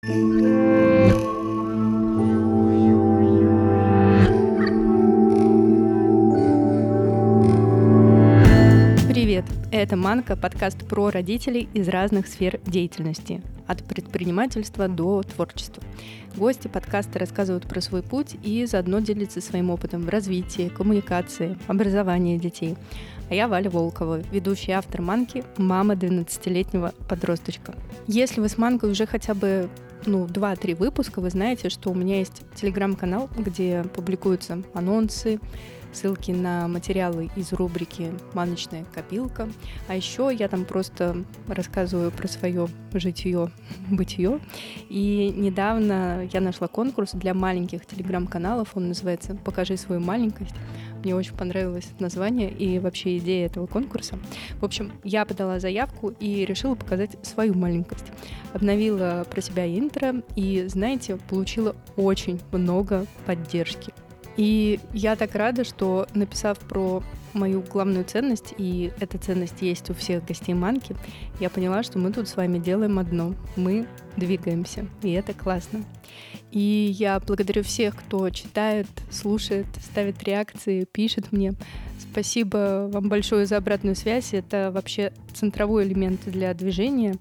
Привет! Это «Манка» — подкаст про родителей из разных сфер деятельности, от предпринимательства до творчества. Гости подкаста рассказывают про свой путь и заодно делятся своим опытом в развитии, коммуникации, образовании детей. А я Валя Волкова, ведущий автор «Манки», мама 12-летнего подросточка. Если вы с «Манкой» уже хотя бы ну, 2-3 выпуска, вы знаете, что у меня есть телеграм-канал, где публикуются анонсы, ссылки на материалы из рубрики «Маночная копилка». А еще я там просто рассказываю про свое житье, бытие. И недавно я нашла конкурс для маленьких телеграм-каналов. Он называется «Покажи свою маленькость». Мне очень понравилось название и вообще идея этого конкурса. В общем, я подала заявку и решила показать свою маленькость. Обновила про себя интро и, знаете, получила очень много поддержки. И я так рада, что написав про мою главную ценность, и эта ценность есть у всех гостей Манки, я поняла, что мы тут с вами делаем одно. Мы двигаемся, и это классно. И я благодарю всех, кто читает, слушает, ставит реакции, пишет мне. Спасибо вам большое за обратную связь. Это вообще центровой элемент для движения.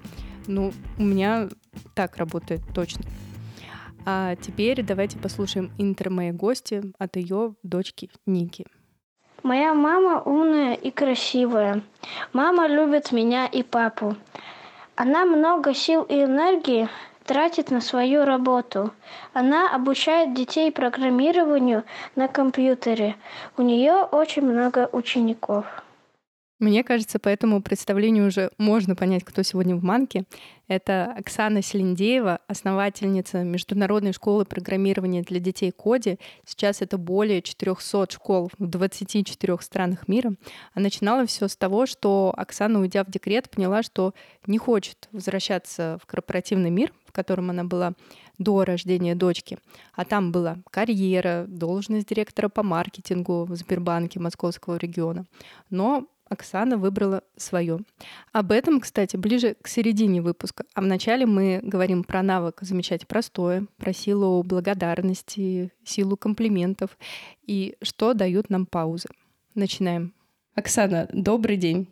Ну, у меня так работает точно. А теперь давайте послушаем интро моей гости от ее дочки Ники. Моя мама умная и красивая. Мама любит меня и папу. Она много сил и энергии тратит на свою работу. Она обучает детей программированию на компьютере. У нее очень много учеников. Мне кажется, по этому представлению уже можно понять, кто сегодня в Манке. Это Оксана Селендеева, основательница Международной школы программирования для детей Коди. Сейчас это более 400 школ в 24 странах мира. А начинала все с того, что Оксана, уйдя в декрет, поняла, что не хочет возвращаться в корпоративный мир, в котором она была до рождения дочки. А там была карьера, должность директора по маркетингу в Сбербанке Московского региона. Но Оксана выбрала свое. Об этом, кстати, ближе к середине выпуска. А вначале мы говорим про навык замечать простое, про силу благодарности, силу комплиментов и что дают нам паузы. Начинаем. Оксана, добрый день.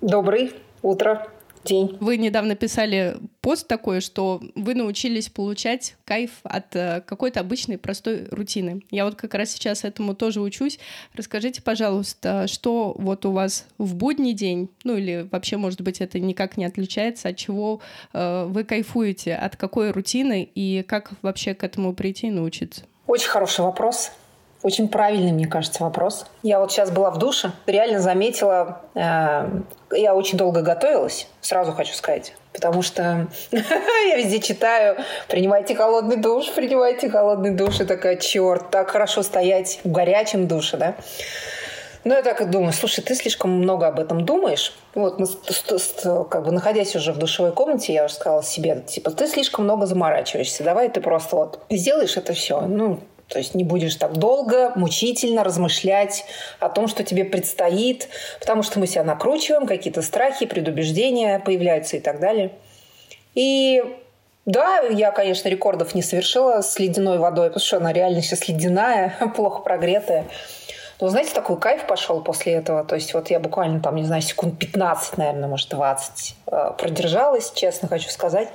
Добрый утро день. Вы недавно писали пост такой, что вы научились получать кайф от э, какой-то обычной простой рутины. Я вот как раз сейчас этому тоже учусь. Расскажите, пожалуйста, что вот у вас в будний день, ну или вообще, может быть, это никак не отличается, от чего э, вы кайфуете, от какой рутины и как вообще к этому прийти и научиться? Очень хороший вопрос. Очень правильный, мне кажется, вопрос. Я вот сейчас была в душе, реально заметила, э, я очень долго готовилась, сразу хочу сказать, потому что я везде читаю, принимайте холодный душ, принимайте холодный душ, и такая, черт, так хорошо стоять в горячем душе, да. Ну, я так и думаю, слушай, ты слишком много об этом думаешь. Вот, как бы находясь уже в душевой комнате, я уже сказала себе, типа, ты слишком много заморачиваешься, давай ты просто вот сделаешь это все. Ну, то есть не будешь так долго, мучительно размышлять о том, что тебе предстоит, потому что мы себя накручиваем, какие-то страхи, предубеждения появляются и так далее. И да, я, конечно, рекордов не совершила с ледяной водой, потому что она реально сейчас ледяная, плохо прогретая. Но, знаете, такой кайф пошел после этого. То есть вот я буквально там, не знаю, секунд 15, наверное, может, 20 э, продержалась, честно хочу сказать.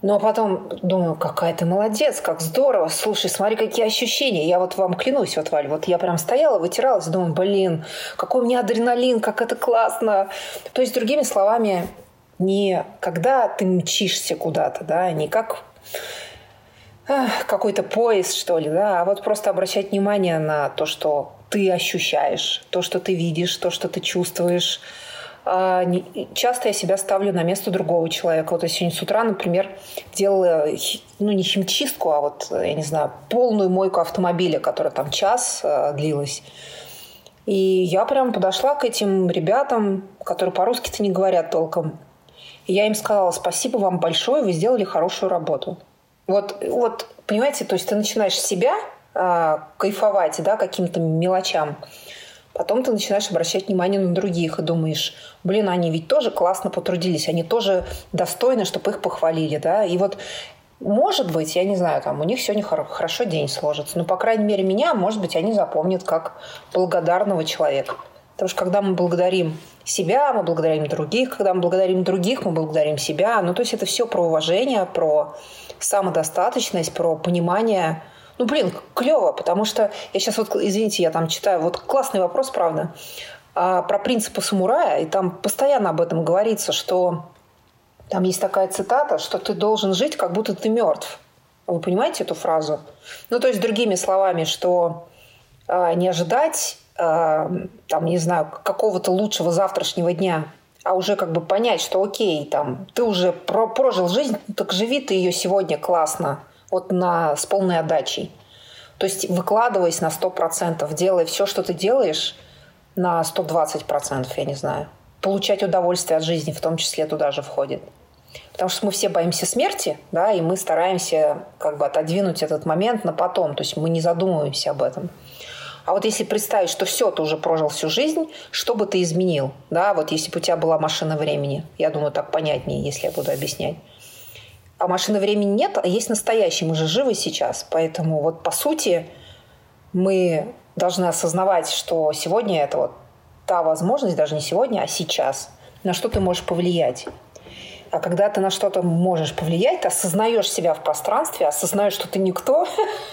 Но потом думаю, какая ты молодец, как здорово. Слушай, смотри, какие ощущения. Я вот вам клянусь, вот, Валь, вот я прям стояла, вытиралась, думаю, блин, какой у меня адреналин, как это классно. То есть, другими словами, не когда ты мчишься куда-то, да, не как какой-то поезд, что ли, да, а вот просто обращать внимание на то, что ты ощущаешь, то, что ты видишь, то, что ты чувствуешь, а, часто я себя ставлю на место другого человека. Вот я сегодня с утра, например, делала, ну, не химчистку, а вот, я не знаю, полную мойку автомобиля, которая там час э, длилась. И я прям подошла к этим ребятам, которые по-русски-то не говорят толком. И я им сказала, спасибо вам большое, вы сделали хорошую работу. Вот, вот понимаете, то есть ты начинаешь себя э, кайфовать, да, каким-то мелочам. Потом ты начинаешь обращать внимание на других и думаешь, блин, они ведь тоже классно потрудились, они тоже достойны, чтобы их похвалили, да. И вот может быть, я не знаю, там у них сегодня хорошо день сложится. Но, по крайней мере, меня, может быть, они запомнят как благодарного человека. Потому что когда мы благодарим себя, мы благодарим других. Когда мы благодарим других, мы благодарим себя. Ну, то есть это все про уважение, про самодостаточность, про понимание. Ну, блин, клево, потому что я сейчас вот, извините, я там читаю, вот классный вопрос, правда, а, про принципы самурая, и там постоянно об этом говорится, что там есть такая цитата, что ты должен жить, как будто ты мертв. Вы понимаете эту фразу? Ну, то есть, другими словами, что э, не ожидать, э, там, не знаю, какого-то лучшего завтрашнего дня, а уже как бы понять, что окей, там, ты уже про прожил жизнь, так живи ты ее сегодня классно, вот на, с полной отдачей. То есть выкладываясь на 100%, делая все, что ты делаешь, на 120%, я не знаю. Получать удовольствие от жизни в том числе туда же входит. Потому что мы все боимся смерти, да, и мы стараемся как бы отодвинуть этот момент на потом, то есть мы не задумываемся об этом. А вот если представить, что все, ты уже прожил всю жизнь, что бы ты изменил? Да, вот если бы у тебя была машина времени, я думаю, так понятнее, если я буду объяснять. А машины времени нет, а есть настоящий. Мы же живы сейчас. Поэтому вот по сути мы должны осознавать, что сегодня это вот та возможность, даже не сегодня, а сейчас, на что ты можешь повлиять. А когда ты на что-то можешь повлиять, ты осознаешь себя в пространстве, осознаешь, что ты никто,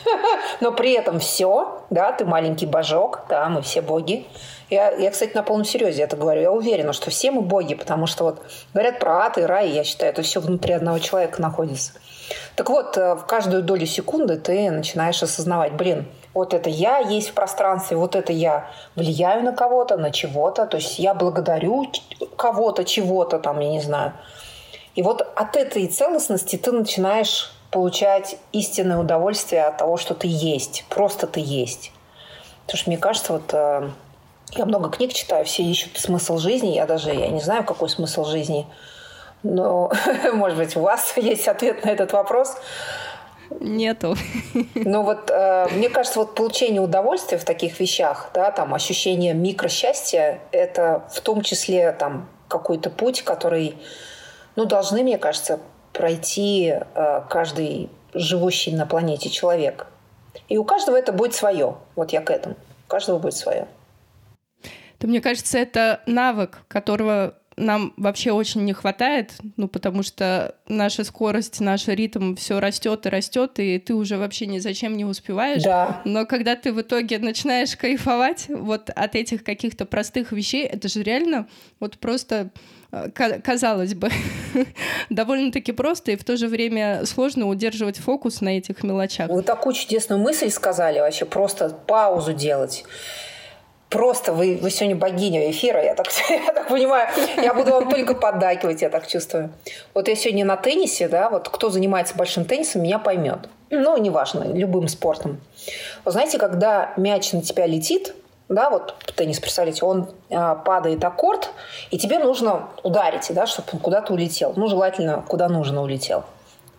но при этом все, да, ты маленький божок, да, мы все боги. Я, я, кстати, на полном серьезе это говорю. Я уверена, что все мы боги, потому что вот говорят про ад и рай, я считаю, это все внутри одного человека находится. Так вот, э, в каждую долю секунды ты начинаешь осознавать, блин, вот это я есть в пространстве, вот это я влияю на кого-то, на чего-то, то есть я благодарю кого-то, чего-то там, я не знаю. И вот от этой целостности ты начинаешь получать истинное удовольствие от того, что ты есть, просто ты есть. Потому что мне кажется, вот э, я много книг читаю, все ищут смысл жизни, я даже я не знаю, какой смысл жизни, но, может быть, у вас есть ответ на этот вопрос. Нету. Ну вот, э, мне кажется, вот получение удовольствия в таких вещах, да, там ощущение микросчастья, это в том числе там какой-то путь, который ну, должны, мне кажется, пройти э, каждый живущий на планете человек. И у каждого это будет свое. Вот я к этому. У каждого будет свое. То мне кажется, это навык, которого нам вообще очень не хватает, ну, потому что наша скорость, наш ритм все растет и растет, и ты уже вообще ни зачем не успеваешь. Да. Но когда ты в итоге начинаешь кайфовать вот от этих каких-то простых вещей, это же реально вот просто Э, казалось бы, довольно-таки просто и в то же время сложно удерживать фокус на этих мелочах. Вы такую чудесную мысль сказали вообще, просто паузу делать. Просто вы, вы сегодня богиня эфира, я так, я так понимаю. Я буду вам только поддакивать, я так чувствую. Вот я сегодня на теннисе, да, вот кто занимается большим теннисом, меня поймет. Ну, неважно, любым спортом. Вы знаете, когда мяч на тебя летит, да, вот теннис, представляете, он а, падает аккорд, и тебе нужно ударить, да, чтобы он куда-то улетел. Ну, желательно, куда нужно улетел.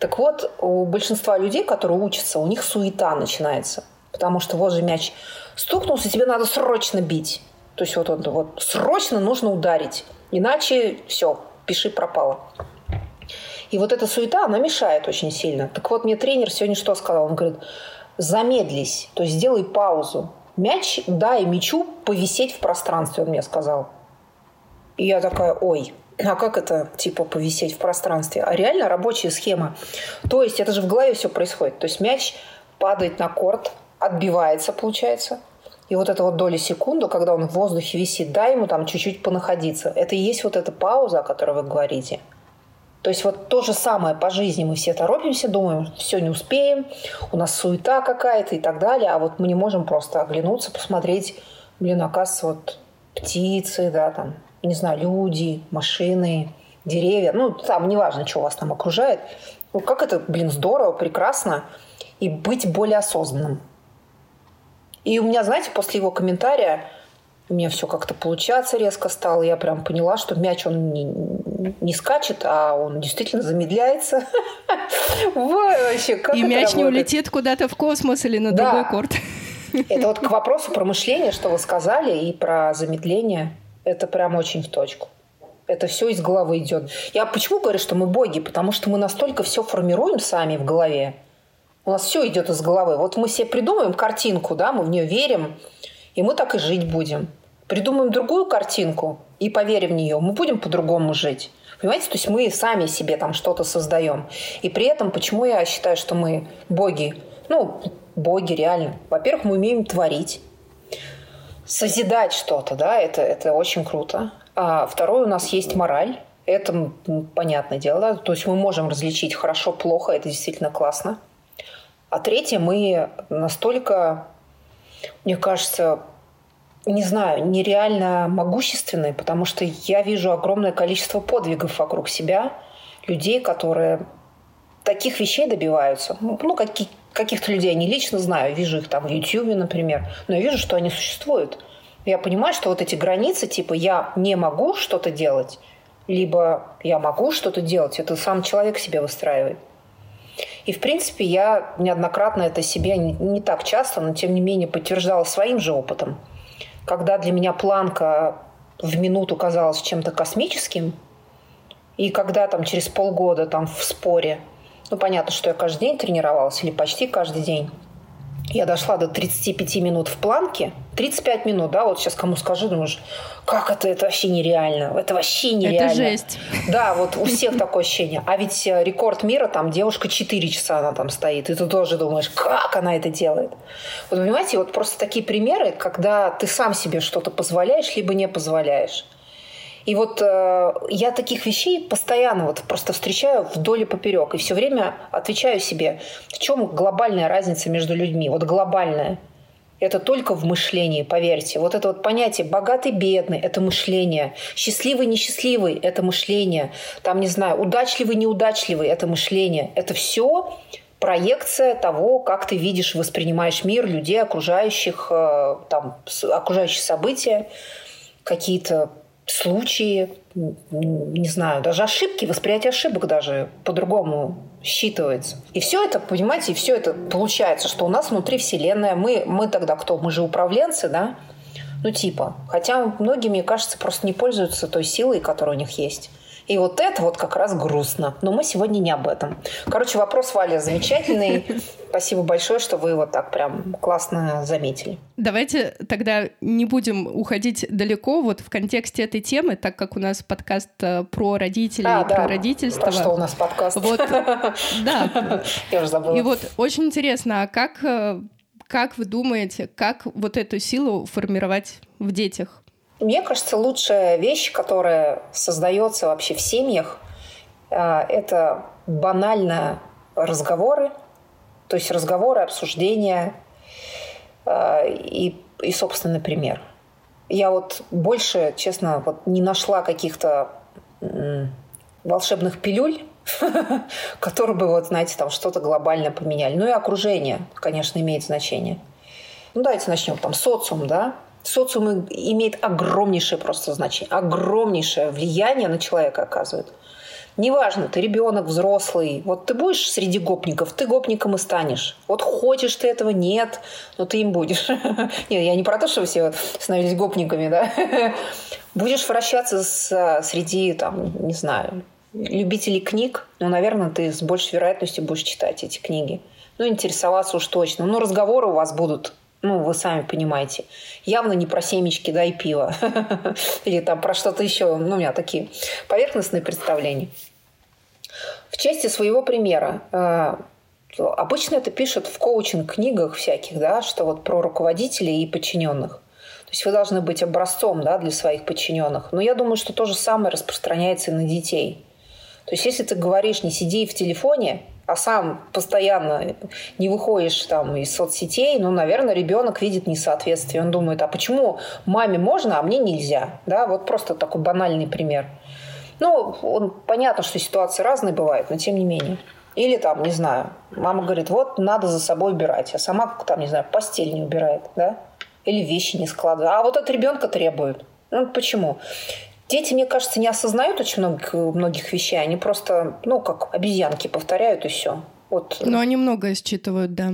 Так вот, у большинства людей, которые учатся, у них суета начинается. Потому что вот же мяч стукнулся, тебе надо срочно бить. То есть вот, вот, вот срочно нужно ударить. Иначе все, пиши пропало. И вот эта суета, она мешает очень сильно. Так вот, мне тренер сегодня что сказал? Он говорит, замедлись, то есть сделай паузу. Мяч, дай мячу повисеть в пространстве, он мне сказал. И я такая, ой, а как это, типа, повисеть в пространстве? А реально рабочая схема. То есть это же в голове все происходит. То есть мяч падает на корт, отбивается, получается. И вот эта вот доля секунды, когда он в воздухе висит, дай ему там чуть-чуть понаходиться. Это и есть вот эта пауза, о которой вы говорите – то есть вот то же самое по жизни. Мы все торопимся, думаем, все не успеем, у нас суета какая-то и так далее. А вот мы не можем просто оглянуться, посмотреть, блин, оказывается, вот птицы, да, там, не знаю, люди, машины, деревья. Ну, там неважно, что вас там окружает. Ну, как это, блин, здорово, прекрасно. И быть более осознанным. И у меня, знаете, после его комментария у меня все как-то получаться резко стало. Я прям поняла, что мяч, он не, не скачет, а он действительно замедляется. Вообще, как И мяч не улетит куда-то в космос или на другой корт. Это вот к вопросу про мышление, что вы сказали, и про замедление. Это прям очень в точку. Это все из головы идет. Я почему говорю, что мы боги? Потому что мы настолько все формируем сами в голове. У нас все идет из головы. Вот мы себе придумаем картинку, да, мы в нее верим, и мы так и жить будем. Придумаем другую картинку и поверим в нее, мы будем по-другому жить. Понимаете, то есть мы сами себе там что-то создаем. И при этом, почему я считаю, что мы боги? Ну, боги реально. Во-первых, мы умеем творить, созидать что-то, да, это, это очень круто. А второе, у нас есть мораль. Это понятное дело, да? то есть мы можем различить хорошо, плохо, это действительно классно. А третье, мы настолько, мне кажется, не знаю, нереально могущественные, потому что я вижу огромное количество подвигов вокруг себя, людей, которые таких вещей добиваются. Ну, каких, каких-то людей я не лично знаю, вижу их там в YouTube, например, но я вижу, что они существуют. Я понимаю, что вот эти границы, типа я не могу что-то делать, либо я могу что-то делать, это сам человек себе выстраивает. И, в принципе, я неоднократно это себе не, не так часто, но тем не менее подтверждала своим же опытом – когда для меня планка в минуту казалась чем-то космическим, и когда там через полгода там в споре, ну понятно, что я каждый день тренировалась или почти каждый день, я дошла до 35 минут в планке. 35 минут, да, вот сейчас кому скажу, думаешь, как это, это вообще нереально. Это вообще нереально. Это жесть. Да, вот у всех такое ощущение. А ведь э, рекорд мира, там девушка 4 часа она там стоит. И ты тоже думаешь, как она это делает. Вот понимаете, вот просто такие примеры, когда ты сам себе что-то позволяешь, либо не позволяешь. И вот э, я таких вещей постоянно вот просто встречаю вдоль и поперек. И все время отвечаю себе, в чем глобальная разница между людьми. Вот глобальная. Это только в мышлении, поверьте. Вот это вот понятие богатый-бедный – это мышление. Счастливый-несчастливый – это мышление. Там, не знаю, удачливый-неудачливый – это мышление. Это все проекция того, как ты видишь, воспринимаешь мир, людей, окружающих, э, там, окружающие события, какие-то случаи, не знаю, даже ошибки, восприятие ошибок даже по-другому считывается. И все это, понимаете, и все это получается, что у нас внутри Вселенная, мы, мы тогда кто? Мы же управленцы, да? Ну, типа. Хотя многие, мне кажется, просто не пользуются той силой, которая у них есть. И вот это вот как раз грустно. Но мы сегодня не об этом. Короче, вопрос, Валя, замечательный. Спасибо большое, что вы вот так прям классно заметили. Давайте тогда не будем уходить далеко вот в контексте этой темы, так как у нас подкаст э, про родителей а, и да. про родительство. Про что у нас подкаст? Вот, да. Я уже забыла. И вот очень интересно, а как, э, как вы думаете, как вот эту силу формировать в детях? Мне кажется, лучшая вещь, которая создается вообще в семьях, э, это банально разговоры, то есть разговоры, обсуждения э, и, и собственный пример. Я вот больше, честно, вот не нашла каких-то волшебных пилюль, которые бы, вот, знаете, там что-то глобально поменяли. Ну и окружение, конечно, имеет значение. Ну давайте начнем. Там социум, да, социум имеет огромнейшее просто значение, огромнейшее влияние на человека оказывает. Неважно, ты ребенок, взрослый. Вот ты будешь среди гопников, ты гопником и станешь. Вот хочешь ты этого, нет, но ты им будешь. Нет, я не про то, что все становились гопниками, да. Будешь вращаться с, среди, там, не знаю, любителей книг, ну, наверное, ты с большей вероятностью будешь читать эти книги. Ну, интересоваться уж точно. Ну, разговоры у вас будут ну, вы сами понимаете. Явно не про семечки, да, и пиво. Или там про что-то еще. Ну, у меня такие поверхностные представления. В части своего примера. Э, обычно это пишут в коучинг-книгах всяких, да, что вот про руководителей и подчиненных. То есть вы должны быть образцом да, для своих подчиненных. Но я думаю, что то же самое распространяется и на детей. То есть если ты говоришь, не сиди в телефоне, а сам постоянно не выходишь там из соцсетей, ну, наверное, ребенок видит несоответствие. Он думает, а почему маме можно, а мне нельзя? Да, вот просто такой банальный пример. Ну, он, понятно, что ситуации разные бывают, но тем не менее. Или там, не знаю, мама говорит, вот надо за собой убирать, а сама, там, не знаю, постель не убирает, да? Или вещи не складывает. А вот от ребенка требует. Ну, почему? Дети, мне кажется, не осознают очень многих, многих вещей. Они просто, ну, как обезьянки повторяют и все. Вот. Ну, они многое считывают, да.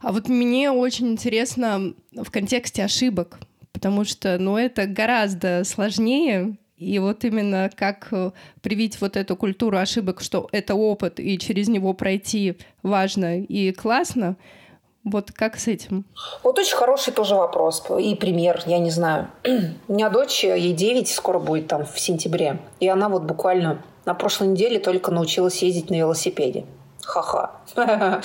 А вот мне очень интересно в контексте ошибок, потому что, ну, это гораздо сложнее, и вот именно как э, привить вот эту культуру ошибок, что это опыт, и через него пройти важно и классно, вот как с этим? Вот очень хороший тоже вопрос и пример, я не знаю. У меня дочь, ей 9, скоро будет там в сентябре. И она вот буквально на прошлой неделе только научилась ездить на велосипеде. Ха-ха.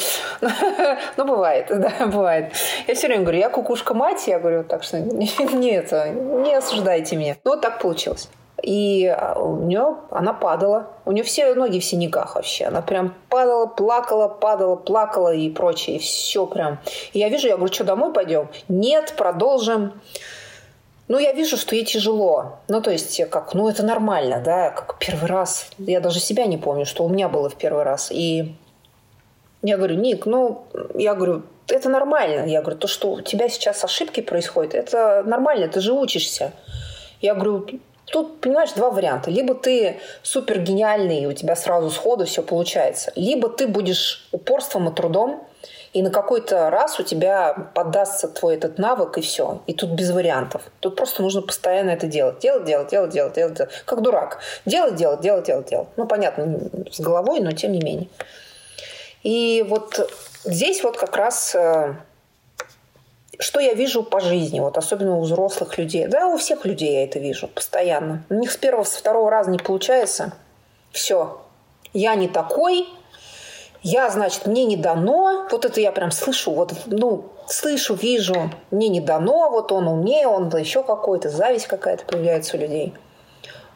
Ну, бывает, да, бывает. Я все время говорю, я кукушка мать, я говорю, так что нет, не осуждайте меня. Ну, вот так получилось. И а, у нее она падала. У нее все ноги в синяках вообще. Она прям падала, плакала, падала, плакала и прочее. И все прям. И я вижу, я говорю, что домой пойдем? Нет, продолжим. Ну, я вижу, что ей тяжело. Ну, то есть, как, ну, это нормально, да, как первый раз. Я даже себя не помню, что у меня было в первый раз. И я говорю, Ник, ну, я говорю, это нормально. Я говорю, то, что у тебя сейчас ошибки происходят, это нормально, ты же учишься. Я говорю, Тут, понимаешь, два варианта. Либо ты супер гениальный, и у тебя сразу сходу все получается. Либо ты будешь упорством и трудом, и на какой-то раз у тебя поддастся твой этот навык, и все. И тут без вариантов. Тут просто нужно постоянно это делать. Делать, делать, делать, делать, делать. делать. Как дурак. Делать, делать, делать, делать, делать. Ну, понятно, с головой, но тем не менее. И вот здесь вот как раз э, что я вижу по жизни, вот особенно у взрослых людей. Да, у всех людей я это вижу постоянно. У них с первого, с второго раза не получается. Все. Я не такой, я, значит, мне не дано, вот это я прям слышу, вот, ну, слышу, вижу, мне не дано, вот он умнее, он еще какой-то, зависть какая-то появляется у людей –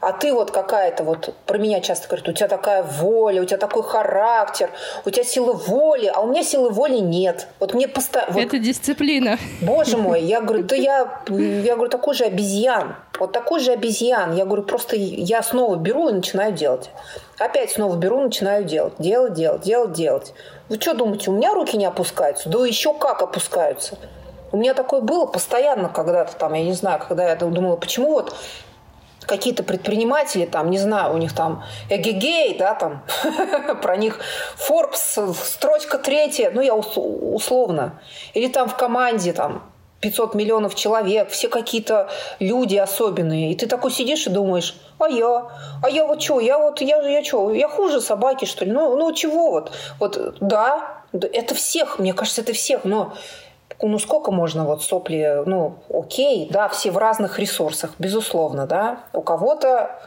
а ты вот какая-то вот, про меня часто говорят, у тебя такая воля, у тебя такой характер, у тебя силы воли, а у меня силы воли нет. Вот мне постоянно... Вот, Это дисциплина. Боже мой, я говорю, да я, я говорю, такой же обезьян, вот такой же обезьян. Я говорю, просто я снова беру и начинаю делать. Опять снова беру, начинаю делать. Делать, делать, делать, делать. Вы что думаете, у меня руки не опускаются? Да еще как опускаются. У меня такое было постоянно когда-то там, я не знаю, когда я думала, почему вот какие-то предприниматели, там, не знаю, у них там эгегей, да, там, про них Forbes, строчка третья, ну, я условно. Или там в команде, там, 500 миллионов человек, все какие-то люди особенные. И ты такой сидишь и думаешь, а я? А я вот что? Я вот, я, я что? Я хуже собаки, что ли? Ну, ну чего вот? Вот, да, это всех, мне кажется, это всех, но ну сколько можно вот сопли, ну окей, да, все в разных ресурсах, безусловно, да. У кого-то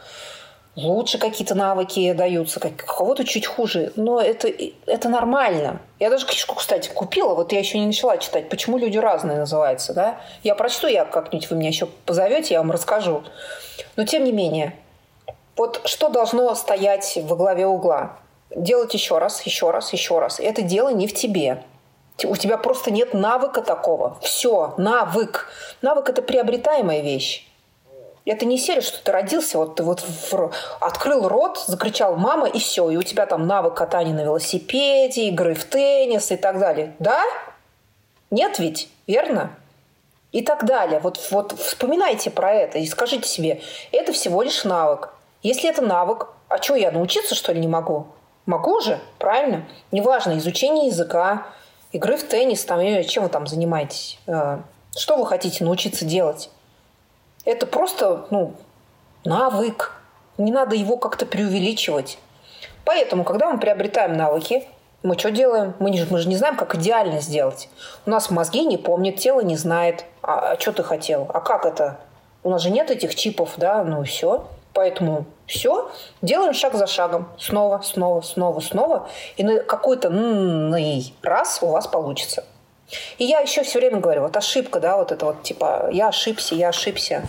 лучше какие-то навыки даются, у кого-то чуть хуже, но это, это нормально. Я даже книжку, кстати, купила, вот я еще не начала читать, почему люди разные называются, да. Я прочту, я как-нибудь вы меня еще позовете, я вам расскажу. Но тем не менее, вот что должно стоять во главе угла? Делать еще раз, еще раз, еще раз. Это дело не в тебе. У тебя просто нет навыка такого. Все, навык. Навык – это приобретаемая вещь. Это не серия, что ты родился, вот ты вот в, открыл рот, закричал «мама» и все. И у тебя там навык катания на велосипеде, игры в теннис и так далее. Да? Нет ведь? Верно? И так далее. Вот, вот вспоминайте про это и скажите себе, это всего лишь навык. Если это навык, а что, я научиться, что ли, не могу? Могу же, правильно? Неважно, изучение языка, игры в теннис, там, чем вы там занимаетесь, э, что вы хотите научиться делать. Это просто ну, навык. Не надо его как-то преувеличивать. Поэтому, когда мы приобретаем навыки, мы что делаем? Мы, не, мы же не знаем, как идеально сделать. У нас мозги не помнят, тело не знает. А, а что ты хотел? А как это? У нас же нет этих чипов, да? Ну все. Поэтому все, делаем шаг за шагом. Снова, снова, снова, снова. И на какой-то раз у вас получится. И я еще все время говорю, вот ошибка, да, вот это вот типа я ошибся, я ошибся.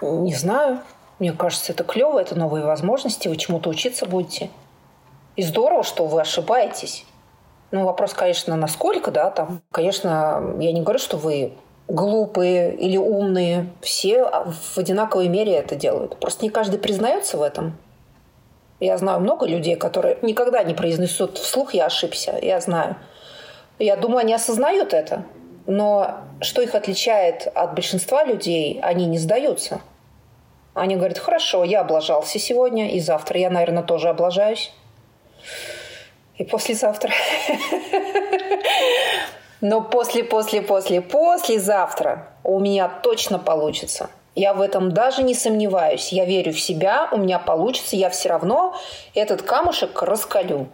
Не знаю. Мне кажется, это клево, это новые возможности, вы чему-то учиться будете. И здорово, что вы ошибаетесь. Ну, вопрос, конечно, насколько, да, там. Конечно, я не говорю, что вы глупые или умные, все в одинаковой мере это делают. Просто не каждый признается в этом. Я знаю много людей, которые никогда не произнесут вслух «я ошибся», я знаю. Я думаю, они осознают это. Но что их отличает от большинства людей, они не сдаются. Они говорят, хорошо, я облажался сегодня, и завтра я, наверное, тоже облажаюсь. и послезавтра. Но после, после, после, послезавтра у меня точно получится. Я в этом даже не сомневаюсь. Я верю в себя, у меня получится. Я все равно этот камушек раскалю.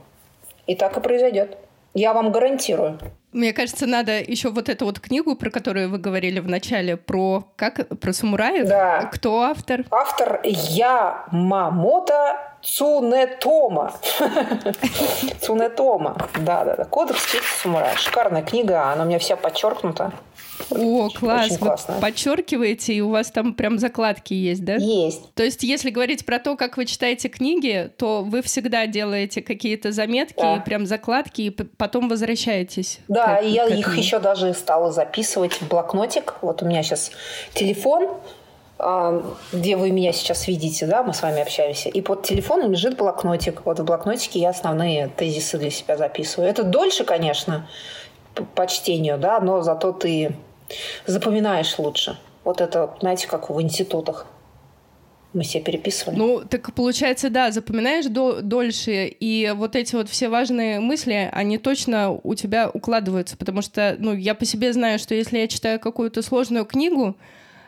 И так и произойдет. Я вам гарантирую. Мне кажется, надо еще вот эту вот книгу, про которую вы говорили в начале, про как про самураев. Да. Кто автор? Автор я Мамото Цунетома. Цунетома. Да, да, да. Кодекс чести самурая. Шикарная книга, она у меня вся подчеркнута. О, класс. Очень классно. Вы подчеркиваете, и у вас там прям закладки есть, да? Есть. То есть, если говорить про то, как вы читаете книги, то вы всегда делаете какие-то заметки, да. и прям закладки, и потом возвращаетесь. Да, к, и я их еще даже стала записывать в блокнотик. Вот у меня сейчас телефон, а, где вы меня сейчас видите, да, мы с вами общаемся, и под телефоном лежит блокнотик. Вот в блокнотике я основные тезисы для себя записываю. Это дольше, конечно, по чтению, да, но зато ты запоминаешь лучше. Вот это, знаете, как в институтах. Мы все переписывали. Ну, так получается, да, запоминаешь до, дольше, и вот эти вот все важные мысли, они точно у тебя укладываются, потому что, ну, я по себе знаю, что если я читаю какую-то сложную книгу,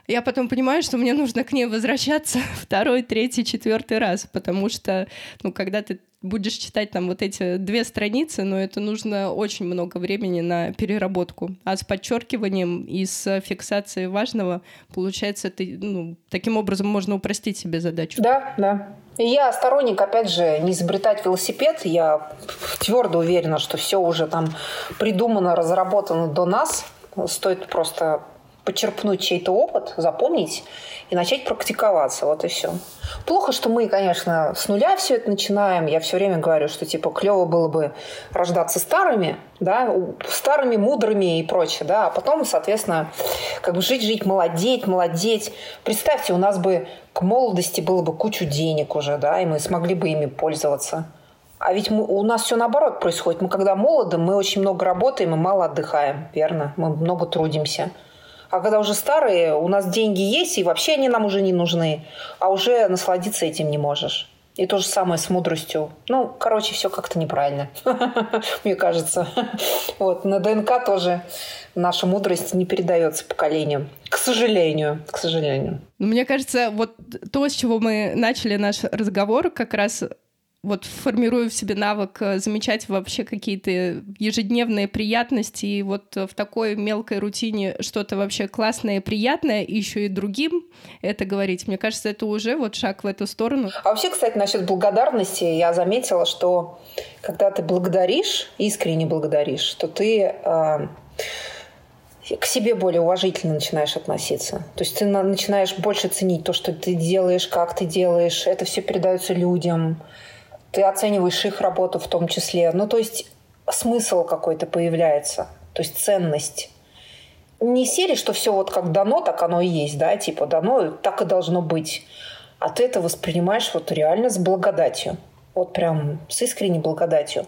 я потом понимаю, что мне нужно к ней возвращаться второй, третий, четвертый раз, потому что, ну, когда ты будешь читать там вот эти две страницы, но это нужно очень много времени на переработку. А с подчеркиванием и с фиксацией важного, получается, ты, ну, таким образом можно упростить себе задачу. Да, да. Я сторонник, опять же, не изобретать велосипед. Я твердо уверена, что все уже там придумано, разработано до нас. Стоит просто почерпнуть чей-то опыт, запомнить и начать практиковаться. Вот и все. Плохо, что мы, конечно, с нуля все это начинаем. Я все время говорю, что типа клево было бы рождаться старыми, да, старыми, мудрыми и прочее, да, а потом, соответственно, как бы жить, жить, молодеть, молодеть. Представьте, у нас бы к молодости было бы кучу денег уже, да, и мы смогли бы ими пользоваться. А ведь мы, у нас все наоборот происходит. Мы когда молоды, мы очень много работаем и мало отдыхаем, верно? Мы много трудимся. А когда уже старые, у нас деньги есть, и вообще они нам уже не нужны, а уже насладиться этим не можешь. И то же самое с мудростью. Ну, короче, все как-то неправильно, мне кажется. Вот, на ДНК тоже наша мудрость не передается поколениям. К сожалению, к сожалению. Мне кажется, вот то, с чего мы начали наш разговор, как раз вот формирую в себе навык э, замечать вообще какие-то ежедневные приятности, и вот в такой мелкой рутине что-то вообще классное и приятное, и еще и другим это говорить. Мне кажется, это уже вот шаг в эту сторону. А вообще, кстати, насчет благодарности, я заметила, что когда ты благодаришь, искренне благодаришь, то ты э, к себе более уважительно начинаешь относиться. То есть ты начинаешь больше ценить то, что ты делаешь, как ты делаешь. Это все передается людям ты оцениваешь их работу в том числе. Ну, то есть смысл какой-то появляется, то есть ценность. Не серии, что все вот как дано, так оно и есть, да, типа дано, так и должно быть. А ты это воспринимаешь вот реально с благодатью. Вот прям с искренней благодатью.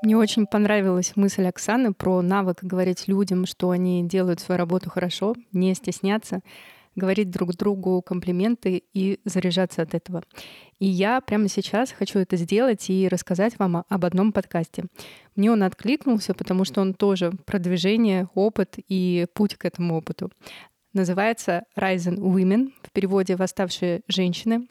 Мне очень понравилась мысль Оксаны про навык говорить людям, что они делают свою работу хорошо, не стесняться говорить друг другу комплименты и заряжаться от этого. И я прямо сейчас хочу это сделать и рассказать вам об одном подкасте. Мне он откликнулся, потому что он тоже продвижение, опыт и путь к этому опыту. Называется Rising Women, в переводе «Восставшие женщины».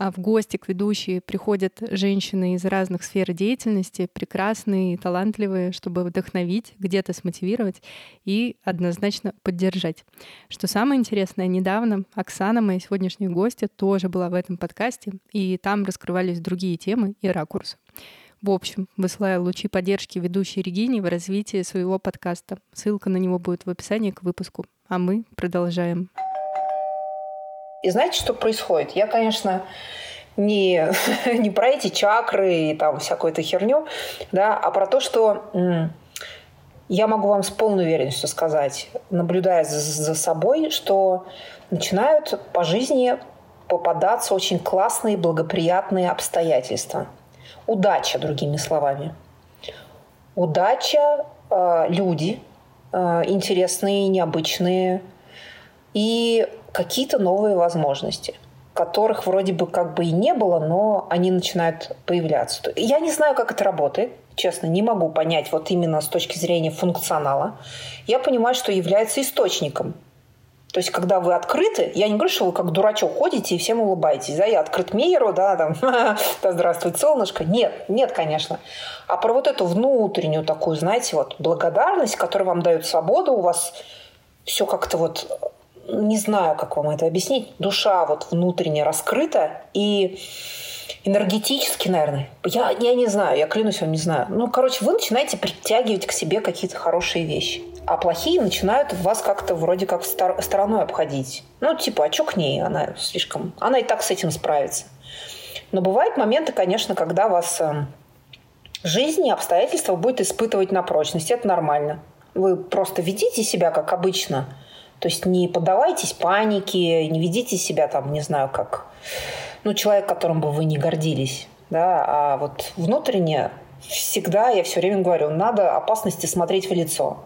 А в гости к ведущей приходят женщины из разных сфер деятельности, прекрасные, талантливые, чтобы вдохновить, где-то смотивировать и однозначно поддержать. Что самое интересное, недавно Оксана, моя сегодняшняя гостья, тоже была в этом подкасте, и там раскрывались другие темы и ракурсы. В общем, высылаю лучи поддержки ведущей Регине в развитии своего подкаста. Ссылка на него будет в описании к выпуску. А мы продолжаем. И знаете, что происходит? Я, конечно, не, не про эти чакры и там всякую эту херню, да, а про то, что я могу вам с полной уверенностью сказать, наблюдая за, за собой, что начинают по жизни попадаться очень классные, благоприятные обстоятельства. Удача, другими словами. Удача, э, люди э, интересные, необычные и какие-то новые возможности – которых вроде бы как бы и не было, но они начинают появляться. Я не знаю, как это работает, честно, не могу понять вот именно с точки зрения функционала. Я понимаю, что является источником то есть, когда вы открыты, я не говорю, что вы как дурачок ходите и всем улыбаетесь, да, я открыт миру, да, там, да, здравствуй, солнышко. Нет, нет, конечно. А про вот эту внутреннюю такую, знаете, вот благодарность, которая вам дает свободу, у вас все как-то вот, не знаю, как вам это объяснить, душа вот внутренне раскрыта и энергетически, наверное. Я, я не знаю, я клянусь вам, не знаю. Ну, короче, вы начинаете притягивать к себе какие-то хорошие вещи а плохие начинают вас как-то вроде как стороной обходить. Ну, типа, а что к ней? Она слишком... Она и так с этим справится. Но бывают моменты, конечно, когда вас э, жизнь и обстоятельства будет испытывать на прочность. Это нормально. Вы просто ведите себя как обычно. То есть не поддавайтесь панике, не ведите себя там, не знаю, как ну, человек, которым бы вы не гордились. Да? А вот внутренне всегда, я все время говорю, надо опасности смотреть в лицо.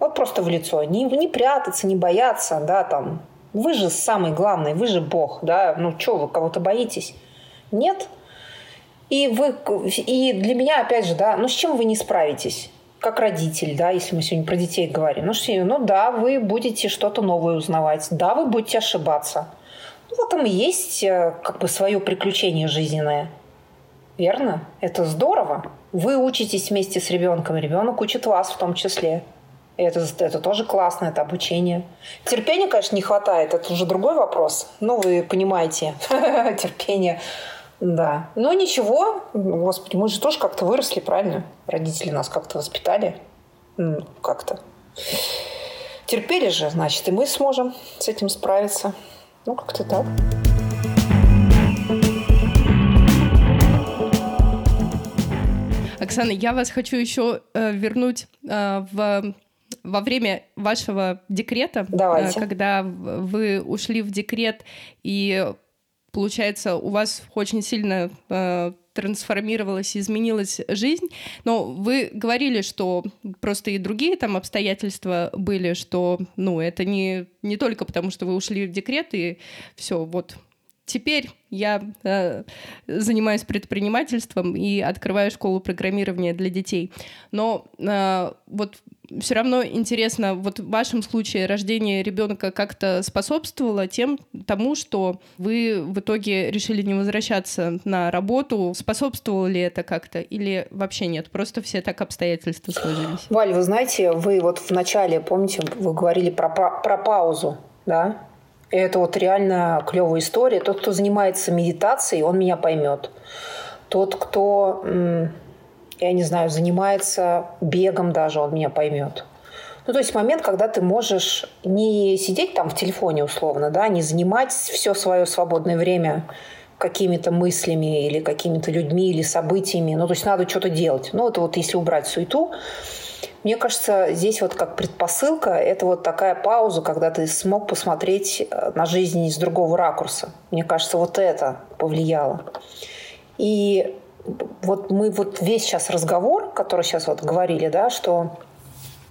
Вот просто в лицо. Не, не прятаться, не бояться, да, там. Вы же самый главный, вы же Бог, да. Ну, что вы кого-то боитесь? Нет. И, вы, и для меня, опять же, да, ну с чем вы не справитесь? Как родитель, да, если мы сегодня про детей говорим. Ну, что, ну да, вы будете что-то новое узнавать, да, вы будете ошибаться. Ну, в этом и есть э, как бы свое приключение жизненное. Верно? Это здорово. Вы учитесь вместе с ребенком, ребенок учит вас в том числе. И это, это тоже классно, это обучение. Терпения, конечно, не хватает, это уже другой вопрос. Ну, вы понимаете, терпение. Да. Но ничего, господи, мы же тоже как-то выросли, правильно? Родители нас как-то воспитали. Как-то. Терпели же, значит, и мы сможем с этим справиться. Ну, как-то так. Оксана, я вас хочу еще э, вернуть э, в во время вашего декрета, э, Давайте. когда вы ушли в декрет и получается, у вас очень сильно э, трансформировалась, изменилась жизнь. Но вы говорили, что просто и другие там обстоятельства были, что, ну, это не, не только потому, что вы ушли в декрет и все, вот теперь я э, занимаюсь предпринимательством и открываю школу программирования для детей. Но э, вот все равно интересно, вот в вашем случае рождение ребенка как-то способствовало тем, тому, что вы в итоге решили не возвращаться на работу. Способствовало ли это как-то или вообще нет? Просто все так обстоятельства сложились. Валь, вы знаете, вы вот в начале, помните, вы говорили про, про паузу, да? Это вот реально клевая история. Тот, кто занимается медитацией, он меня поймет. Тот, кто я не знаю, занимается бегом даже, он меня поймет. Ну, то есть момент, когда ты можешь не сидеть там в телефоне условно, да, не занимать все свое свободное время какими-то мыслями или какими-то людьми или событиями. Ну, то есть надо что-то делать. Ну, это вот если убрать суету, мне кажется, здесь вот как предпосылка, это вот такая пауза, когда ты смог посмотреть э, на жизнь из другого ракурса. Мне кажется, вот это повлияло. И вот мы вот весь сейчас разговор, который сейчас вот говорили, да, что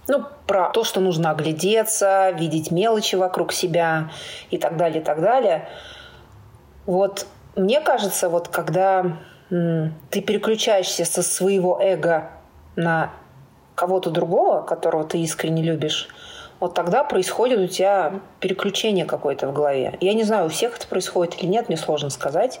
ну, про то, что нужно оглядеться, видеть мелочи вокруг себя и так далее, и так далее. Вот мне кажется, вот когда ты переключаешься со своего эго на кого-то другого, которого ты искренне любишь, вот тогда происходит у тебя переключение какое-то в голове. Я не знаю, у всех это происходит или нет, мне сложно сказать.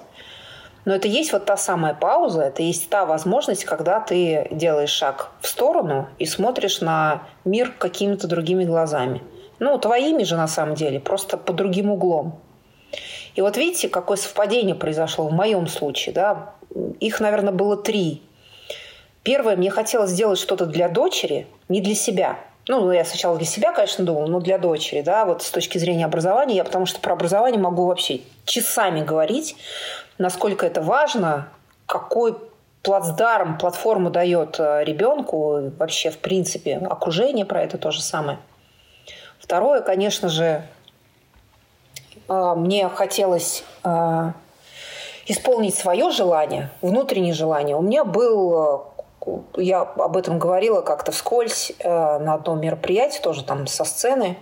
Но это есть вот та самая пауза, это есть та возможность, когда ты делаешь шаг в сторону и смотришь на мир какими-то другими глазами. Ну, твоими же на самом деле, просто по другим углом. И вот видите, какое совпадение произошло в моем случае. Да? Их, наверное, было три. Первое, мне хотелось сделать что-то для дочери, не для себя. Ну, я сначала для себя, конечно, думала, но для дочери, да, вот с точки зрения образования, я потому что про образование могу вообще часами говорить, насколько это важно, какой плацдарм, платформу дает э, ребенку, вообще, в принципе, окружение про это то же самое. Второе, конечно же, э, мне хотелось э, исполнить свое желание, внутреннее желание. У меня был, я об этом говорила как-то вскользь на одном мероприятии, тоже там со сцены.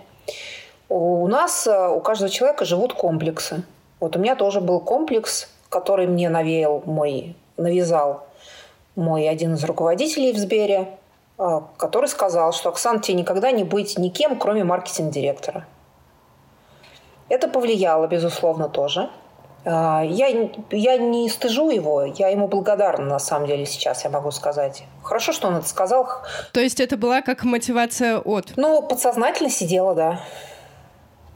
У нас, у каждого человека живут комплексы. Вот у меня тоже был комплекс, который мне навеял мой, навязал мой один из руководителей в Сбере, а, который сказал, что Оксана, тебе никогда не быть никем, кроме маркетинг-директора. Это повлияло, безусловно, тоже. А, я, я не стыжу его, я ему благодарна, на самом деле, сейчас, я могу сказать. Хорошо, что он это сказал. То есть это была как мотивация от? Ну, подсознательно сидела, да.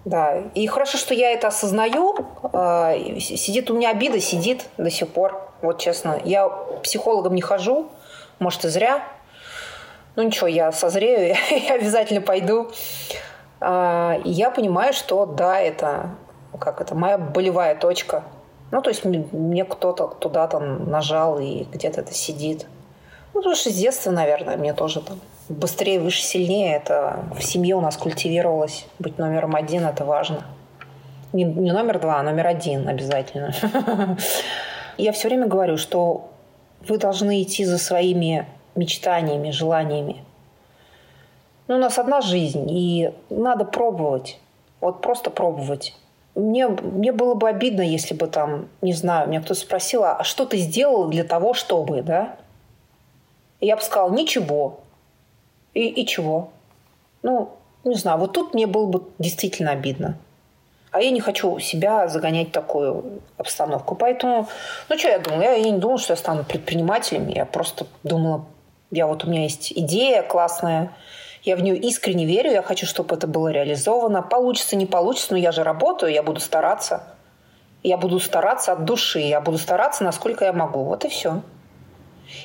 Да, и хорошо, что я это осознаю. А, сидит у меня обида, сидит до сих пор. Вот честно, я психологом не хожу, может и зря. Ну ничего, я созрею, я обязательно пойду. А, и я понимаю, что да, это как это моя болевая точка. Ну, то есть мне кто-то туда-то нажал и где-то это сидит. Ну, потому что с детства, наверное, мне тоже там быстрее, выше, сильнее. Это в семье у нас культивировалось. Быть номером один – это важно. Не, не номер два, а номер один обязательно. Я все время говорю, что вы должны идти за своими мечтаниями, желаниями. Ну, у нас одна жизнь, и надо пробовать. Вот просто пробовать. Мне, мне было бы обидно, если бы там, не знаю, меня кто-то спросил, а что ты сделал для того, чтобы, да? И я бы сказала, ничего. И, и чего? Ну, не знаю, вот тут мне было бы действительно обидно. А я не хочу себя загонять в такую обстановку. Поэтому, ну что я думала? Я, я не думала, что я стану предпринимателем. Я просто думала, я вот у меня есть идея классная, я в нее искренне верю, я хочу, чтобы это было реализовано. Получится, не получится, но я же работаю, я буду стараться. Я буду стараться от души, я буду стараться, насколько я могу. Вот и все.